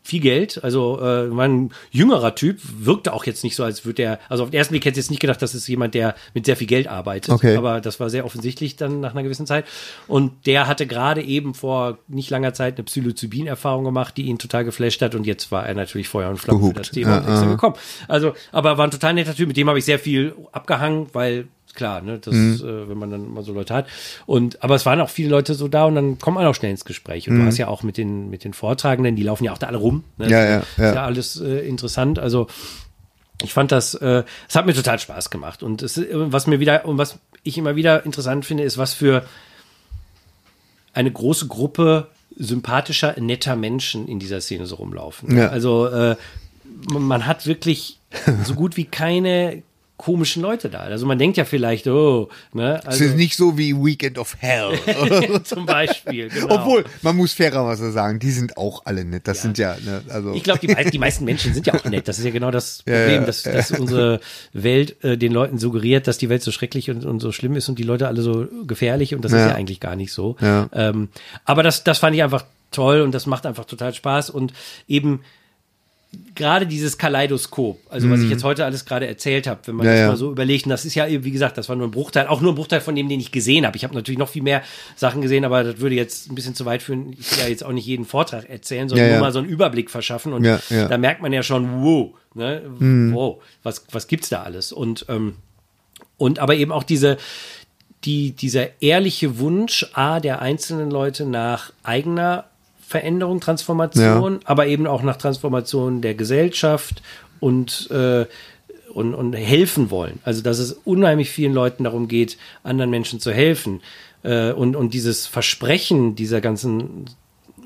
viel Geld, also äh, war ein jüngerer Typ, wirkte auch jetzt nicht so, als würde er, also auf den ersten Blick hätte ich jetzt nicht gedacht, das ist jemand, der mit sehr viel Geld arbeitet, Okay. aber das war sehr offensichtlich dann nach einer gewissen Zeit und der hatte gerade eben vor nicht langer Zeit eine Psilocybin-Erfahrung gemacht, die ihn total geflasht hat und jetzt war er natürlich Feuer und Flamme für das Thema Ja, und extra aha. gekommen. Also, aber war ein total netter Typ, mit dem habe ich sehr viel abgehangen, weil klar, ne, das, Mhm. äh, wenn man dann mal so Leute hat. Und aber es waren auch viele Leute so da und dann kommt man auch schnell ins Gespräch. Und du hast ja auch mit den mit den Vortragenden, die laufen ja auch da alle rum. Ne? Mhm. Ja, ja, Ist ja. ja alles äh, interessant. Also ich fand das, äh, es hat mir total Spaß gemacht. Und es, äh, was mir wieder, und was ich immer wieder interessant finde, ist, was für eine große Gruppe sympathischer, netter Menschen in dieser Szene so rumlaufen. Ja. Also äh, man hat wirklich so gut wie keine komischen Leute da. Also man denkt ja vielleicht, oh, ne, Es also ist nicht so wie Weekend of Hell. zum Beispiel. Genau. Obwohl, man muss fairerweise sagen, die sind auch alle nett. Das sind ja, ne, also. Ich glaube, die, die meisten Menschen sind ja auch nett. Das ist ja genau das Ja, Problem, ja, dass, ja. dass unsere Welt äh, den Leuten suggeriert, dass die Welt so schrecklich und, und so schlimm ist und die Leute alle so gefährlich und das ist Ja. ja eigentlich gar nicht so. Ja. Ähm, aber das, das fand ich einfach toll und das macht einfach total Spaß und eben gerade dieses Kaleidoskop, also was ich jetzt heute alles gerade erzählt habe, wenn man Mhm. Ja, das ja. mal so überlegt, und das ist ja, wie gesagt, das war nur ein Bruchteil, auch nur ein Bruchteil von dem, den ich gesehen habe. Ich habe natürlich noch viel mehr Sachen gesehen, aber das würde jetzt ein bisschen zu weit führen. Ich will ja jetzt auch nicht jeden Vortrag erzählen, sondern Ja, nur mal so einen Überblick verschaffen. Und da merkt man ja schon, wow, ne, Mhm. wow, was, was gibt's da alles? Und, ähm, und aber eben auch diese, die, dieser ehrliche Wunsch, A, der einzelnen Leute nach eigener Veränderung, Transformation, aber eben auch nach Transformation der Gesellschaft und, äh, und, und helfen wollen. Also, dass es unheimlich vielen Leuten darum geht, anderen Menschen zu helfen. Äh, und, und dieses Versprechen dieser ganzen,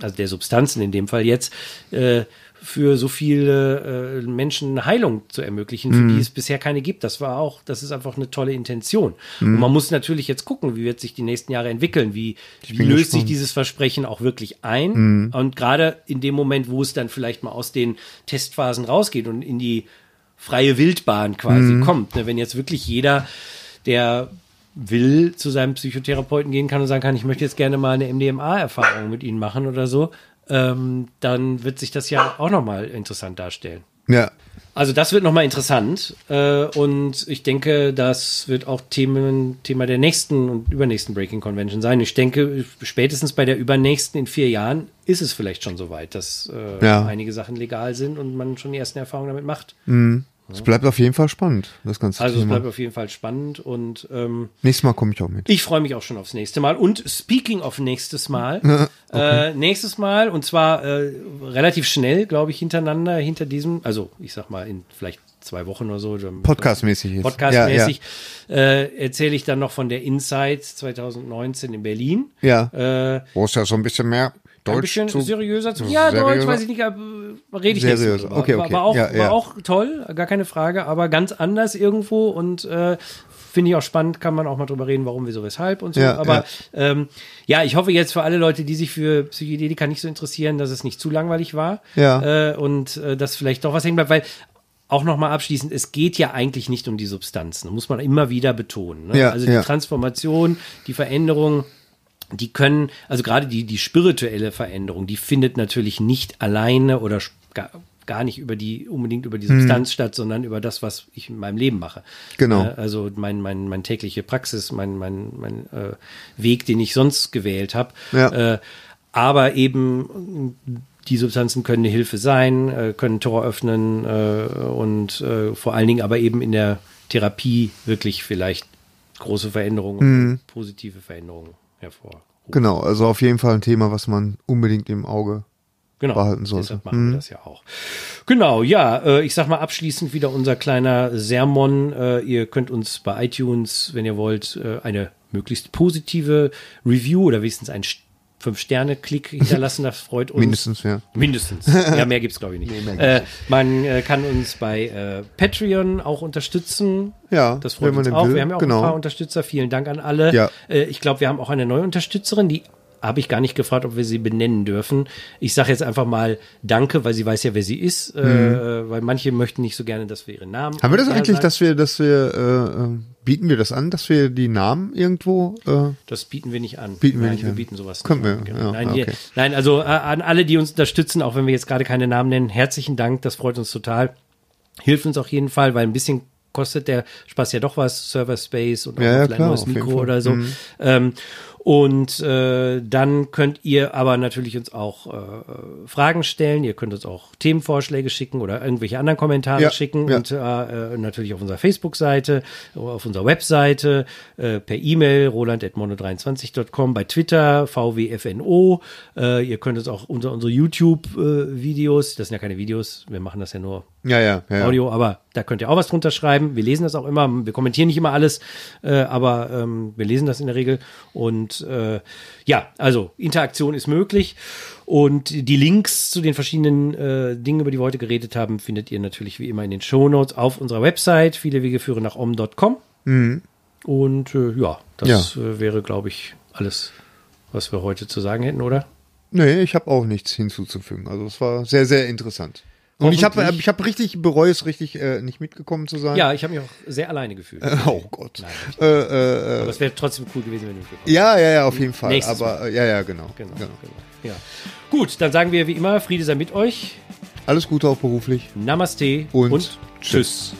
also der Substanzen in dem Fall jetzt, äh, für so viele äh, Menschen eine Heilung zu ermöglichen, für die es bisher keine gibt. Das war auch, das ist einfach eine tolle Intention. Und man muss natürlich jetzt gucken, wie wird sich die nächsten Jahre entwickeln, wie, wie löst sich gespannt. dieses Versprechen auch wirklich ein. Und gerade in dem Moment, wo es dann vielleicht mal aus den Testphasen rausgeht und in die freie Wildbahn quasi kommt, ne, wenn jetzt wirklich jeder, der will, zu seinem Psychotherapeuten gehen kann und sagen kann, ich möchte jetzt gerne mal eine MDMA-Erfahrung mit Ihnen machen oder so, ähm, dann wird sich das ja auch nochmal interessant darstellen. Ja. Also das wird nochmal interessant äh, und ich denke, das wird auch Themen, Thema der nächsten und übernächsten Breaking Convention sein. Ich denke, spätestens bei der übernächsten in vier Jahren ist es vielleicht schon soweit, dass äh, Ja. einige Sachen legal sind und man schon die ersten Erfahrungen damit macht. Es bleibt auf jeden Fall spannend, das ganze Also es Thema. bleibt auf jeden Fall spannend und ähm, Nächstes Mal komme ich auch mit. ich freue mich auch schon aufs nächste Mal. Und speaking of nächstes Mal, äh, nächstes Mal, und zwar äh, relativ schnell, glaube ich, hintereinander, hinter diesem, also ich sag mal in vielleicht zwei Wochen oder so. Podcastmäßig jetzt. Podcastmäßig äh, erzähle ich dann noch von der Insight 2019 in Berlin. Ja. ja. Äh, Wo es ja so ein bisschen mehr Deutsch ein bisschen zu- seriöser zu. Ja, Deutsch, seriöser. weiß ich nicht, äh, rede ich nicht so Seriöser. drüber. Okay, War- okay. War auch, Ja, ja. war auch toll, gar keine Frage, aber ganz anders irgendwo und äh, finde ich auch spannend, kann man auch mal drüber reden, warum, wieso, weshalb und so. Ja, aber ja. Ähm, ja, ich hoffe jetzt für alle Leute, die sich für Psychedelika nicht so interessieren, dass es nicht zu langweilig war Ja. äh, und äh, dass vielleicht doch was hängen bleibt, weil auch nochmal abschließend, es geht ja eigentlich nicht um die Substanzen, muss man immer wieder betonen. Ne? Ja, also die. Transformation, die Veränderung, die können, also gerade die, die spirituelle Veränderung, die findet natürlich nicht alleine oder gar, gar nicht über die, unbedingt über die Substanz statt, sondern über das, was ich in meinem Leben mache. Genau. Äh, also mein, mein, mein tägliche Praxis, mein, mein, mein äh, Weg, den ich sonst gewählt habe. Ja. Äh, aber eben die Substanzen können eine Hilfe sein, äh, können Tor öffnen äh, und äh, vor allen Dingen aber eben in der Therapie wirklich vielleicht große Veränderungen, und positive Veränderungen hervorrufen. Genau, also auf jeden Fall ein Thema, was man unbedingt im Auge genau, behalten sollte. Deshalb machen wir das ja auch. Genau, ja, äh, ich sag mal abschließend wieder unser kleiner Sermon. Äh, ihr könnt uns bei iTunes, wenn ihr wollt, äh, eine möglichst positive Review oder wenigstens einen Fünf-Sterne-Klick hinterlassen. Das freut uns. Mindestens, ja. Mindestens. Ja, mehr gibt's glaube ich nicht. äh, man äh, kann uns bei äh, Patreon auch unterstützen. Ja, das freut uns auch. will. Wir haben ja auch Genau. ein paar Unterstützer. Vielen Dank an alle. Ja. Äh, ich glaube, wir haben auch eine neue Unterstützerin, die habe ich gar nicht gefragt, ob wir sie benennen dürfen. Ich sage jetzt einfach mal Danke, weil sie weiß ja, wer sie ist. Äh, weil manche möchten nicht so gerne, dass wir ihren Namen. Mhm. Haben wir das eigentlich, sagen. dass wir, dass wir, äh, äh, bieten wir das an, dass wir die Namen irgendwo, äh, Das bieten wir nicht an. Bieten wir Nein, nicht wir an. bieten sowas Können nicht wir, an. Genau. ja, nein, okay. hier, nein, also äh, an alle, die uns unterstützen, auch wenn wir jetzt gerade keine Namen nennen, herzlichen Dank, das freut uns total. Hilft uns auf jeden Fall, weil ein bisschen kostet der Spaß ja doch was, Server Space und auch Ja, ein klar, neues Mikro oder so. Mhm. Ähm, und äh, dann könnt ihr aber natürlich uns auch äh, Fragen stellen. Ihr könnt uns auch Themenvorschläge schicken oder irgendwelche anderen Kommentare Ja, schicken ja. und äh, äh, natürlich auf unserer Facebook-Seite, auf unserer Webseite, äh, per E-Mail roland.mono23.com, bei Twitter VWFNO. Äh, ihr könnt uns auch unter unsere YouTube-Videos, das sind ja keine Videos, wir machen das ja nur ja, ja, ja. Audio, aber da könnt ihr auch was drunter schreiben. Wir lesen das auch immer. Wir kommentieren nicht immer alles, äh, aber ähm, wir lesen das in der Regel. Und äh, ja, also Interaktion ist möglich. Und die Links zu den verschiedenen äh, Dingen, über die wir heute geredet haben, findet ihr natürlich wie immer in den Shownotes auf unserer Website. Viele Wege führen nach om.com. Und äh, ja, das äh, wäre, glaube ich, alles, was wir heute zu sagen hätten, oder? Nee, ich habe auch nichts hinzuzufügen. Also es war sehr, sehr interessant. Und ich habe ich hab richtig, bereue es richtig, äh, nicht mitgekommen zu sein. Ja, ich habe mich auch sehr alleine gefühlt. Oh Gott. Nein, nicht. Äh, äh, aber es wäre trotzdem cool gewesen, wenn du mitgekommen ja, ja, ja, auf jeden Fall. Nächstes Aber äh, ja, ja, genau. Genau, genau. genau. Ja. Gut, dann sagen wir wie immer, Friede sei mit euch. Alles Gute auch beruflich. Namaste Und und tschüss.